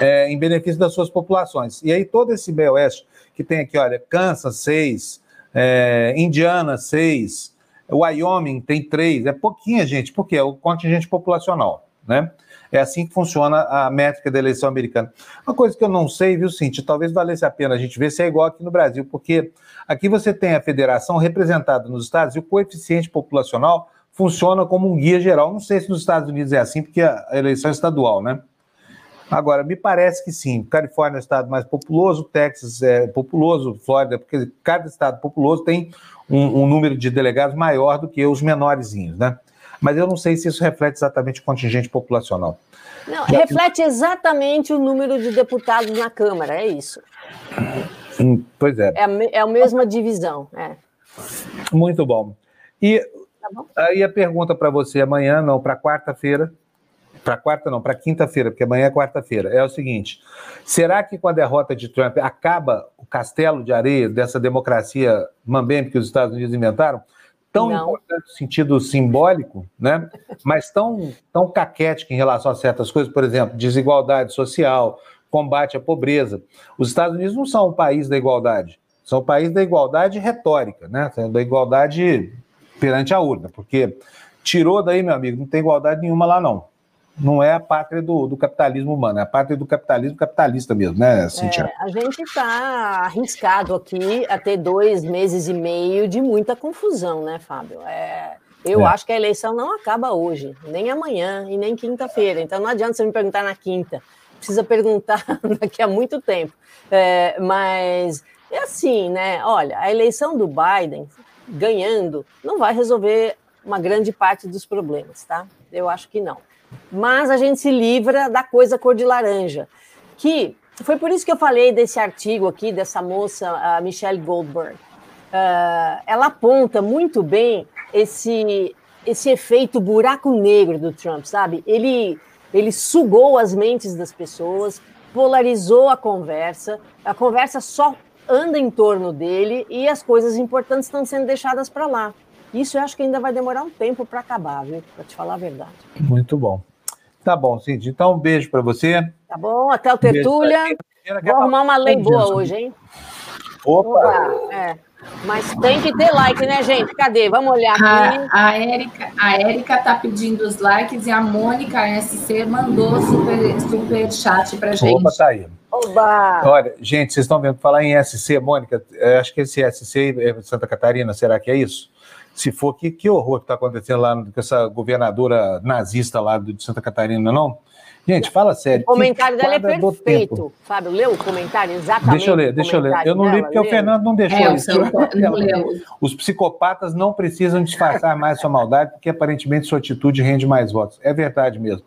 é, em benefício das suas populações. E aí todo esse meio oeste que tem aqui, olha, Kansas, seis, é, Indiana, seis, Wyoming tem três, é pouquinha gente, porque é o contingente populacional, né? É assim que funciona a métrica da eleição americana. Uma coisa que eu não sei, viu, Cintia, talvez valesse a pena a gente ver se é igual aqui no Brasil, porque aqui você tem a federação representada nos estados e o coeficiente populacional funciona como um guia geral. Não sei se nos Estados Unidos é assim, porque a eleição é estadual, né? Agora, me parece que sim. Califórnia é o estado mais populoso, Texas é populoso, Flórida, porque cada estado populoso tem um, um número de delegados maior do que os menorzinhos, né? Mas eu não sei se isso reflete exatamente o contingente populacional. Não, reflete exatamente o número de deputados na Câmara, é isso. Hum, pois é. É a, é a mesma divisão. É. Muito bom. E tá bom? aí a pergunta para você amanhã, não, para quarta-feira, para quarta não, para quinta-feira, porque amanhã é quarta-feira, é o seguinte: será que com a derrota de Trump acaba o castelo de areia dessa democracia mambembe que os Estados Unidos inventaram? Tão não. importante no sentido simbólico, né? mas tão, tão caquético em relação a certas coisas, por exemplo, desigualdade social, combate à pobreza. Os Estados Unidos não são um país da igualdade, são um país da igualdade retórica, né? da igualdade perante a urna, porque tirou daí, meu amigo, não tem igualdade nenhuma lá não não é a pátria do, do, capitalismo humano, é a pátria do capitalismo capitalista mesmo, né, Cintia? É, a gente está arriscado aqui a ter dois meses e meio de muita confusão, né, Fábio? É, eu é. acho que a eleição não acaba hoje, nem amanhã e nem quinta-feira. Então não adianta você me perguntar na quinta, precisa perguntar daqui a muito tempo. É, mas é assim, né? Olha, a eleição do Biden ganhando não vai resolver uma grande parte dos problemas, tá? Eu acho que não. Mas a gente se livra da coisa cor de laranja. Que foi por isso que eu falei desse artigo aqui, dessa moça, a Michelle Goldberg. Uh, ela aponta muito bem esse, esse efeito buraco negro do Trump, sabe? Ele, ele sugou as mentes das pessoas, polarizou a conversa, a conversa só anda em torno dele e as coisas importantes estão sendo deixadas para lá. Isso eu acho que ainda vai demorar um tempo para acabar, viu? Para te falar a verdade. Muito bom. Tá bom, Cindy. Então, um beijo para você. Tá bom, até o Tertúlia. Vou arrumar uma lei boa hoje, hein? Opa! Opa. É. Mas tem que ter like, né, gente? Cadê? Vamos olhar aqui. A, a Érica a Érica tá pedindo os likes e a Mônica SC mandou super, super chat pra gente. Opa, tá aí. Oba! Olha, gente, vocês estão vendo falar em SC, Mônica, acho que esse SC é Santa Catarina, será que é isso? Se for, que, que horror que está acontecendo lá com essa governadora nazista lá de Santa Catarina, não? Gente, fala sério. O comentário dela é perfeito. Fábio, leu o comentário exatamente? Deixa eu ler, deixa eu ler. Eu não li porque leu. o Fernando não deixou é, isso. Não leu. Os psicopatas não precisam disfarçar mais sua maldade, porque aparentemente sua atitude rende mais votos. É verdade mesmo.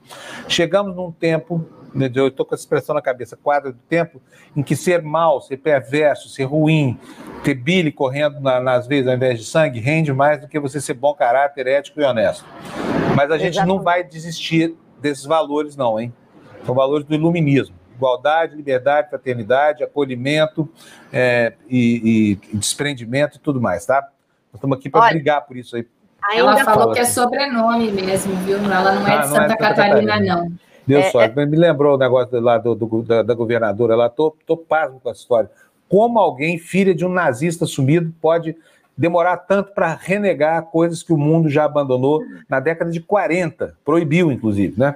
Chegamos num tempo, eu estou com essa expressão na cabeça, quadro do tempo, em que ser mal, ser perverso, ser ruim, ter bile correndo na, nas veias ao invés de sangue, rende mais do que você ser bom caráter, ético e honesto. Mas a gente Exatamente. não vai desistir desses valores, não, hein? São valores do iluminismo. Igualdade, liberdade, fraternidade, acolhimento é, e, e, desprendimento e tudo mais, tá? Nós estamos aqui para brigar por isso aí. Ela falou que é sobrenome mesmo, viu? Ela não é ah, de Santa, é Santa Catarina, Catarina, não. Deu é, sorte. É... Me lembrou o negócio lá do, do da, da, governadora. Lá, tô, tô pasmo com essa história. Como alguém, filha de um nazista sumido, pode demorar tanto para renegar coisas que o mundo já abandonou na década de 40, proibiu, inclusive, né?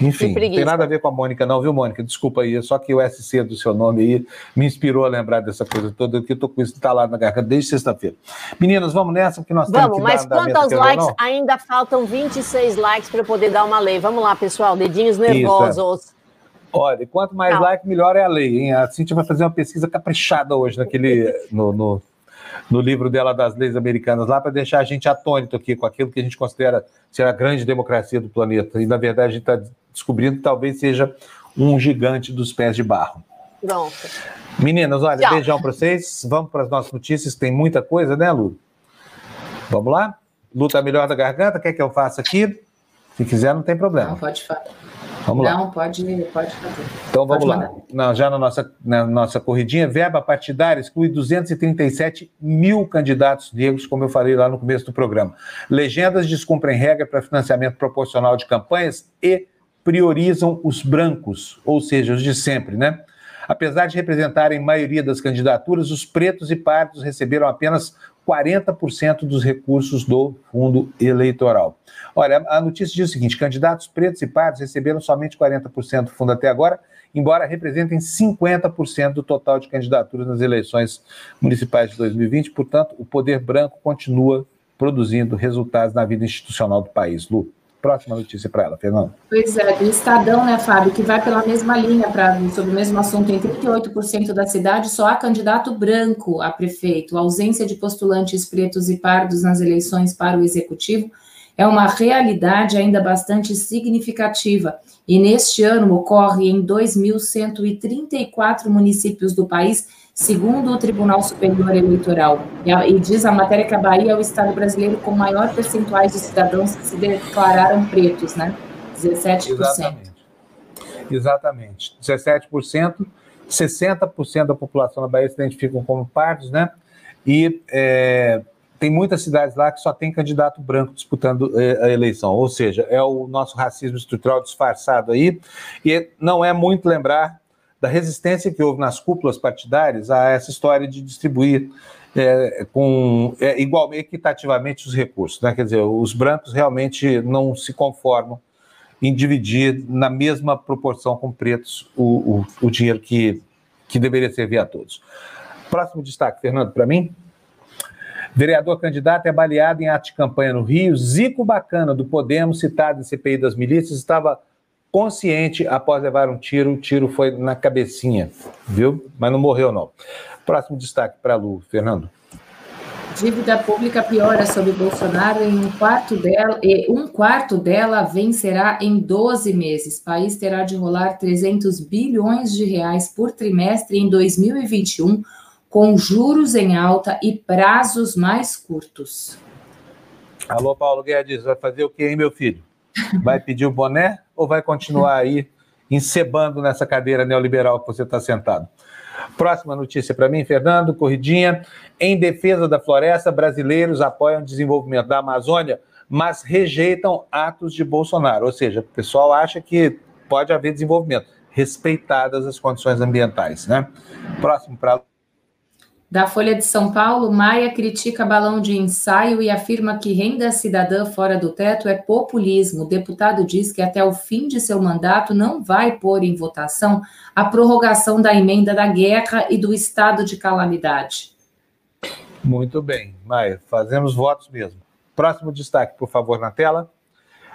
Enfim, não tem nada a ver com a Mônica, não, viu, Mônica? Desculpa aí, só que o SC do seu nome aí me inspirou a lembrar dessa coisa toda, que eu tô com isso instalado na garganta desde sexta-feira. Meninas, vamos nessa, porque nós vamos, temos que mas dar, quantos likes? Ainda faltam 26 likes para eu poder dar uma lei. Vamos lá, pessoal, dedinhos nervosos. Isso, é. Olha, quanto mais Não. like, melhor é a lei, hein? A Cintia vai fazer uma pesquisa caprichada hoje naquele, no, no no livro dela das leis americanas lá para deixar a gente atônito aqui com aquilo que a gente considera ser a grande democracia do planeta. E, na verdade, a gente está descobrindo que talvez seja um gigante dos pés de barro. Pronto. Meninas, olha, Tchau. beijão para vocês. Vamos para as nossas notícias, tem muita coisa, né, Lu? Vamos lá? Lu tá melhor da garganta, quer que eu faça aqui? Se quiser, não tem problema. Não, pode falar. Vamos lá. Não, pode, pode fazer. Então vamos pode lá. Não, já na nossa, na nossa corridinha, verba partidária exclui 237 mil candidatos negros, como eu falei lá no começo do programa. Legendas descumprem regra para financiamento proporcional de campanhas e priorizam os brancos, ou seja, os de sempre, né? Apesar de representarem maioria das candidaturas, os pretos e pardos receberam apenas 40% dos recursos do fundo eleitoral. Olha, a notícia diz o seguinte: candidatos pretos e pardos receberam somente 40% do fundo até agora, embora representem 50% do total de candidaturas nas eleições municipais de 2020. Portanto, o poder branco continua produzindo resultados na vida institucional do país. Lu. Próxima notícia para ela, Fernanda. Pois é, do Estadão, né, Fábio, que vai pela mesma linha pra, sobre o mesmo assunto. Em 38% da cidade só há candidato branco a prefeito. A ausência de postulantes pretos e pardos nas eleições para o executivo é uma realidade ainda bastante significativa. E neste ano ocorre em 2.134 municípios do país segundo o Tribunal Superior Eleitoral. E, diz a matéria que a Bahia é o estado brasileiro com maior percentuais de cidadãos que se declararam pretos, né? 17%. Exatamente. Exatamente. 17%, 60% da população da Bahia se identificam como pardos, né? E é, tem muitas cidades lá que só tem candidato branco disputando é, a eleição, ou seja, é o nosso racismo estrutural disfarçado aí, e não é muito lembrar da resistência que houve nas cúpulas partidárias a essa história de distribuir é, com é, igual equitativamente os recursos, né? Quer dizer, os brancos realmente não se conformam em dividir na mesma proporção com pretos o, o, o dinheiro que, que deveria servir a todos. Próximo destaque, Fernando, para mim. Vereador candidato é baleado em ato de campanha no Rio. Zico Bacana, do Podemos, citado em CPI das milícias, estava consciente após levar um tiro. O tiro foi na cabecinha, viu? Mas não morreu, não. Próximo destaque para a Lu, Fernando. Dívida pública piora sob Bolsonaro em um quarto dela, e um quarto dela vencerá em 12 meses. O país terá de rolar 300 bilhões de reais por trimestre em 2021, com juros em alta e prazos mais curtos. Alô, Paulo Guedes, vai fazer o que, hein, meu filho? Vai pedir o boné ou vai continuar aí encebando nessa cadeira neoliberal que você está sentado? Próxima notícia para mim, Fernando, corridinha. Em defesa da floresta, brasileiros apoiam o desenvolvimento da Amazônia, mas rejeitam atos de Bolsonaro. Ou seja, o pessoal acha que pode haver desenvolvimento, respeitadas as condições ambientais. Né? Próximo para da Folha de São Paulo, Maia critica balão de ensaio e afirma que renda cidadã fora do teto é populismo. O deputado diz que até o fim de seu mandato não vai pôr em votação a prorrogação da emenda da guerra e do estado de calamidade. Muito bem, Maia, fazemos votos mesmo. Próximo destaque, por favor, na tela.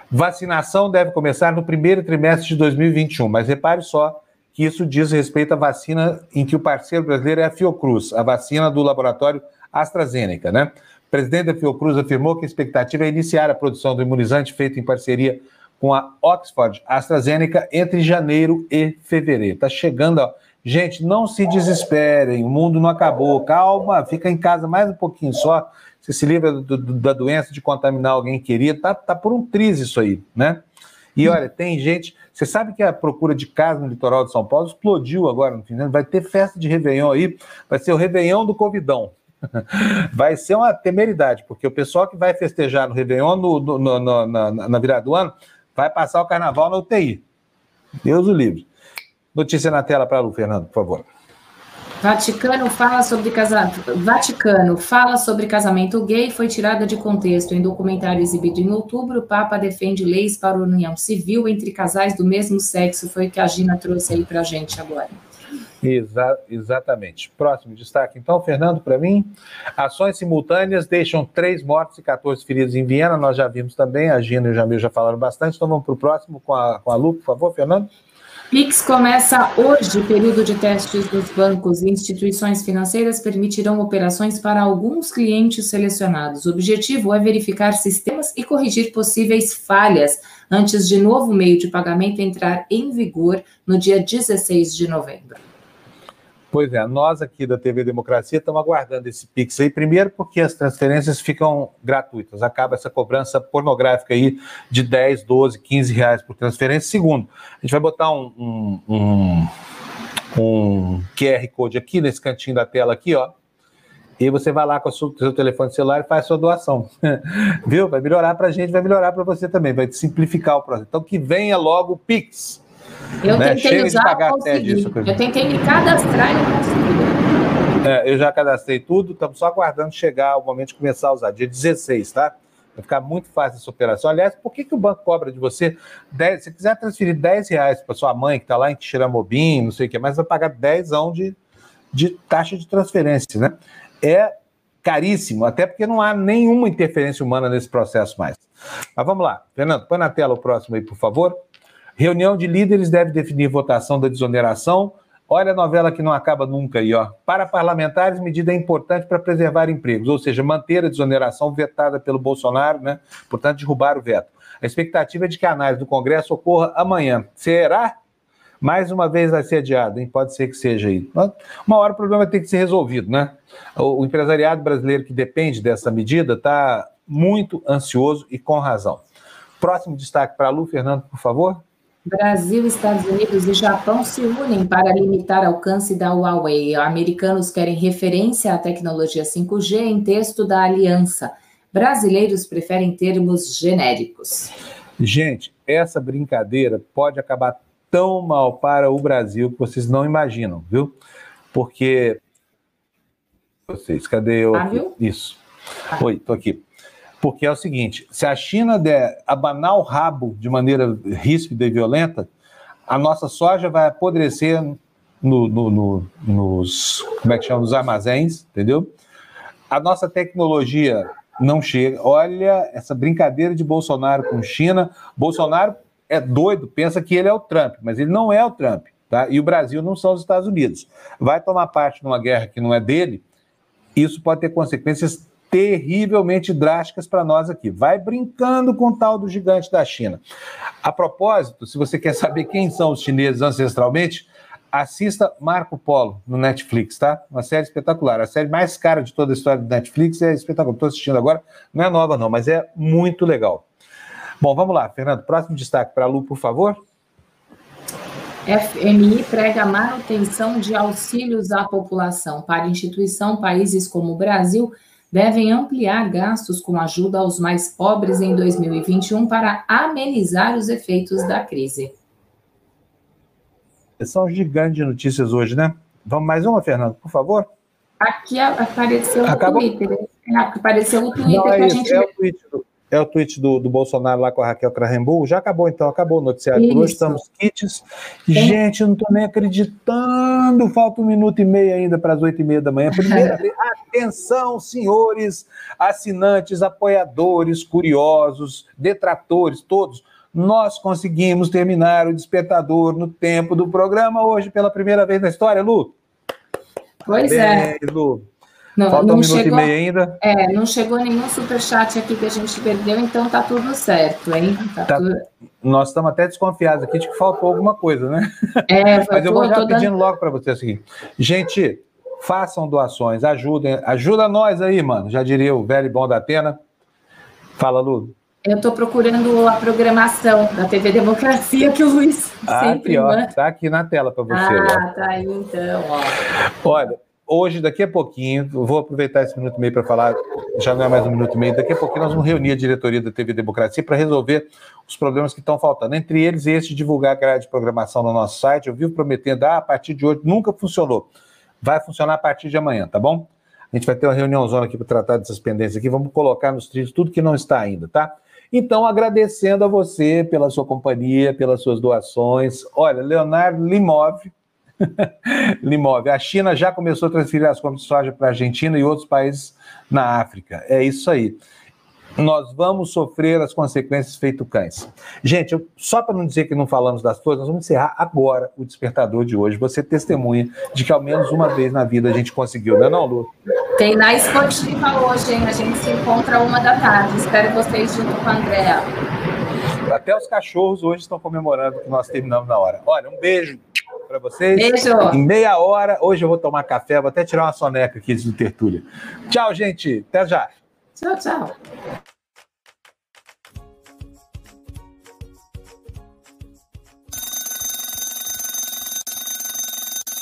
Vacinação deve começar no primeiro trimestre de 2021, mas repare só que isso diz respeito à vacina em que o parceiro brasileiro é a Fiocruz, a vacina do laboratório AstraZeneca, né? O presidente da Fiocruz afirmou que a expectativa é iniciar a produção do imunizante feito em parceria com a Oxford AstraZeneca entre janeiro e fevereiro. Está chegando, ó. Gente, não se desesperem, o mundo não acabou. Calma, fica em casa mais um pouquinho só. Você se livra do, do, da doença de contaminar alguém querido. Tá, tá por um triz isso aí, né? E olha, tem gente. Você sabe que a procura de casa no litoral de São Paulo explodiu agora no fim Vai ter festa de Réveillon aí, vai ser o Réveillon do Covidão. Vai ser uma temeridade, porque o pessoal que vai festejar no Réveillon no, no, no, na, na virada do ano vai passar o carnaval na UTI. Deus o livre. Notícia na tela para Lu, Fernando, por favor. Vaticano fala sobre casamento. Vaticano fala sobre casamento gay foi tirada de contexto. Em documentário exibido em outubro, o Papa defende leis para a união civil entre casais do mesmo sexo. Foi o que a Gina trouxe aí para a gente agora. Exa exatamente. Próximo destaque, então, Fernando, para mim. Ações simultâneas deixam três mortos e 14 feridos em Viena. Nós já vimos também, a Gina e o Jamil já falaram bastante. Então vamos para o próximo com a, com a Lu, por favor, Fernando. Pix começa hoje. Período de testes dos bancos e instituições financeiras permitirão operações para alguns clientes selecionados. O objetivo é verificar sistemas e corrigir possíveis falhas antes de novo meio de pagamento entrar em vigor no dia 16 de novembro. Pois é, nós aqui da TV Democracia estamos aguardando esse Pix aí, primeiro porque as transferências ficam gratuitas, acaba essa cobrança pornográfica aí de 10, 12, 15 reais por transferência. Segundo, a gente vai botar um, um, um, um QR Code aqui nesse cantinho da tela aqui, ó, e você vai lá com o seu, telefone celular e faz sua doação. Viu? Vai melhorar para a gente, vai melhorar para você também, vai simplificar o processo. Então que venha logo o Pix. Eu né? tentei Chega usar, consegui. Disso, eu tentei me cadastrar e não consegui. É, eu já cadastrei tudo, estamos só aguardando chegar o momento de começar a usar, dia 16, tá? Vai ficar muito fácil essa operação. Aliás, por que, que o banco cobra de você 10? Se quiser transferir 10 reais para sua mãe, que está lá em Tiramobim, não sei o que, mas vai pagar 10 de, de taxa de transferência, né? É caríssimo, até porque não há nenhuma interferência humana nesse processo mais. Mas vamos lá, Fernando, põe na tela o próximo aí, por favor. Reunião de líderes deve definir votação da desoneração. Olha a novela que não acaba nunca aí, ó. Para parlamentares, medida é importante para preservar empregos, ou seja, manter a desoneração vetada pelo Bolsonaro, né? Portanto, derrubar o veto. A expectativa é de que a análise do Congresso ocorra amanhã. Será? Mais uma vez vai ser adiado, hein? Pode ser que seja aí. Uma hora o problema tem que ser resolvido, né? O empresariado brasileiro que depende dessa medida está muito ansioso e com razão. Próximo destaque para a Lu, Fernando, por favor. Brasil, Estados Unidos e Japão se unem para limitar alcance da Huawei. Americanos querem referência à tecnologia 5G em texto da aliança. Brasileiros preferem termos genéricos. Gente, essa brincadeira pode acabar tão mal para o Brasil que vocês não imaginam, viu? Porque. Vocês, cadê eu? Ah, viu? Isso. Ah. Oi, tô aqui. Porque é o seguinte: se a China der abanar o rabo de maneira ríspida e violenta, a nossa soja vai apodrecer no, no, no, nos, como é que chama, nos armazéns, entendeu? A nossa tecnologia não chega. Olha essa brincadeira de Bolsonaro com China. Bolsonaro é doido, pensa que ele é o Trump, mas ele não é o Trump, tá? E o Brasil não são os Estados Unidos. Vai tomar parte numa guerra que não é dele, isso pode ter consequências terrivelmente drásticas para nós aqui. Vai brincando com o tal do gigante da China. A propósito, se você quer saber quem são os chineses ancestralmente, assista Marco Polo no Netflix, tá? Uma série espetacular. A série mais cara de toda a história do Netflix é espetacular. Estou assistindo agora, não é nova não, mas é muito legal. Bom, vamos lá, Fernando. Próximo destaque para a Lu, por favor. FMI prega manutenção de auxílios à população. Para instituição, países como o Brasil devem ampliar gastos com ajuda aos mais pobres em 2021 para amenizar os efeitos da crise. São gigantes de notícias hoje, né? Vamos mais uma, Fernando, por favor? Aqui apareceu Acabou? o Twitter. Apareceu o Twitter Não, é que a gente. É o do, é o tweet do, do Bolsonaro lá com a Raquel Krahenbull. Já acabou, então, acabou o noticiário. Isso. Hoje estamos kits. Gente, eu não estou nem acreditando. Falta um minuto e meio ainda para as oito e meia da manhã. Primeira vez. Atenção, senhores assinantes, apoiadores, curiosos, detratores, todos. Nós conseguimos terminar o despertador no tempo do programa hoje pela primeira vez na história, Lu. Pois Parabéns, é. Lu. Não, Falta não um minuto chegou, e meio ainda. É, não chegou nenhum superchat aqui que a gente perdeu, então tá tudo certo, hein? Tá tá, tudo... Nós estamos até desconfiados aqui de que faltou alguma coisa, né? É, Mas eu, eu vou já pedindo dando... logo para você o seguinte. Gente, façam doações, ajudem, ajuda nós aí, mano. Já diria o velho bom da Atena. Fala, Lu. Eu estou procurando a programação da TV Democracia que o Luiz ah, sempre aqui, ó, Tá aqui na tela para você. Ah, ó. tá aí então, ó. Olha, hoje, daqui a pouquinho, vou aproveitar esse minuto e meio para falar, já não é mais um minuto e meio, daqui a pouquinho nós vamos reunir a diretoria da TV Democracia para resolver os problemas que estão faltando. Entre eles, esse de divulgar a grade de programação no nosso site. Eu vivo prometendo, ah, a partir de hoje, nunca funcionou. Vai funcionar a partir de amanhã, tá bom? A gente vai ter uma reuniãozona aqui para tratar dessas pendências aqui. Vamos colocar nos trilhos tudo que não está ainda, tá? Então, agradecendo a você pela sua companhia, pelas suas doações. Olha, Leonardo Limov, Limov, a China já começou a transferir as compras de soja para a Argentina e outros países na África. É isso aí. Nós vamos sofrer as consequências feito cães. Gente, eu, só para não dizer que não falamos das coisas, nós vamos encerrar agora o despertador de hoje. Você testemunha de que ao menos uma vez na vida a gente conseguiu, não é não, Lu? Tem na esportiva hoje, hein? A gente se encontra uma da tarde. Espero vocês junto com a Andréa. Até os cachorros hoje estão comemorando que nós terminamos na hora. Olha, um beijo para vocês. Beijo. Em meia hora, hoje eu vou tomar café, vou até tirar uma soneca aqui do Tertúlia. Tchau, gente. Até já. Tchau, tchau.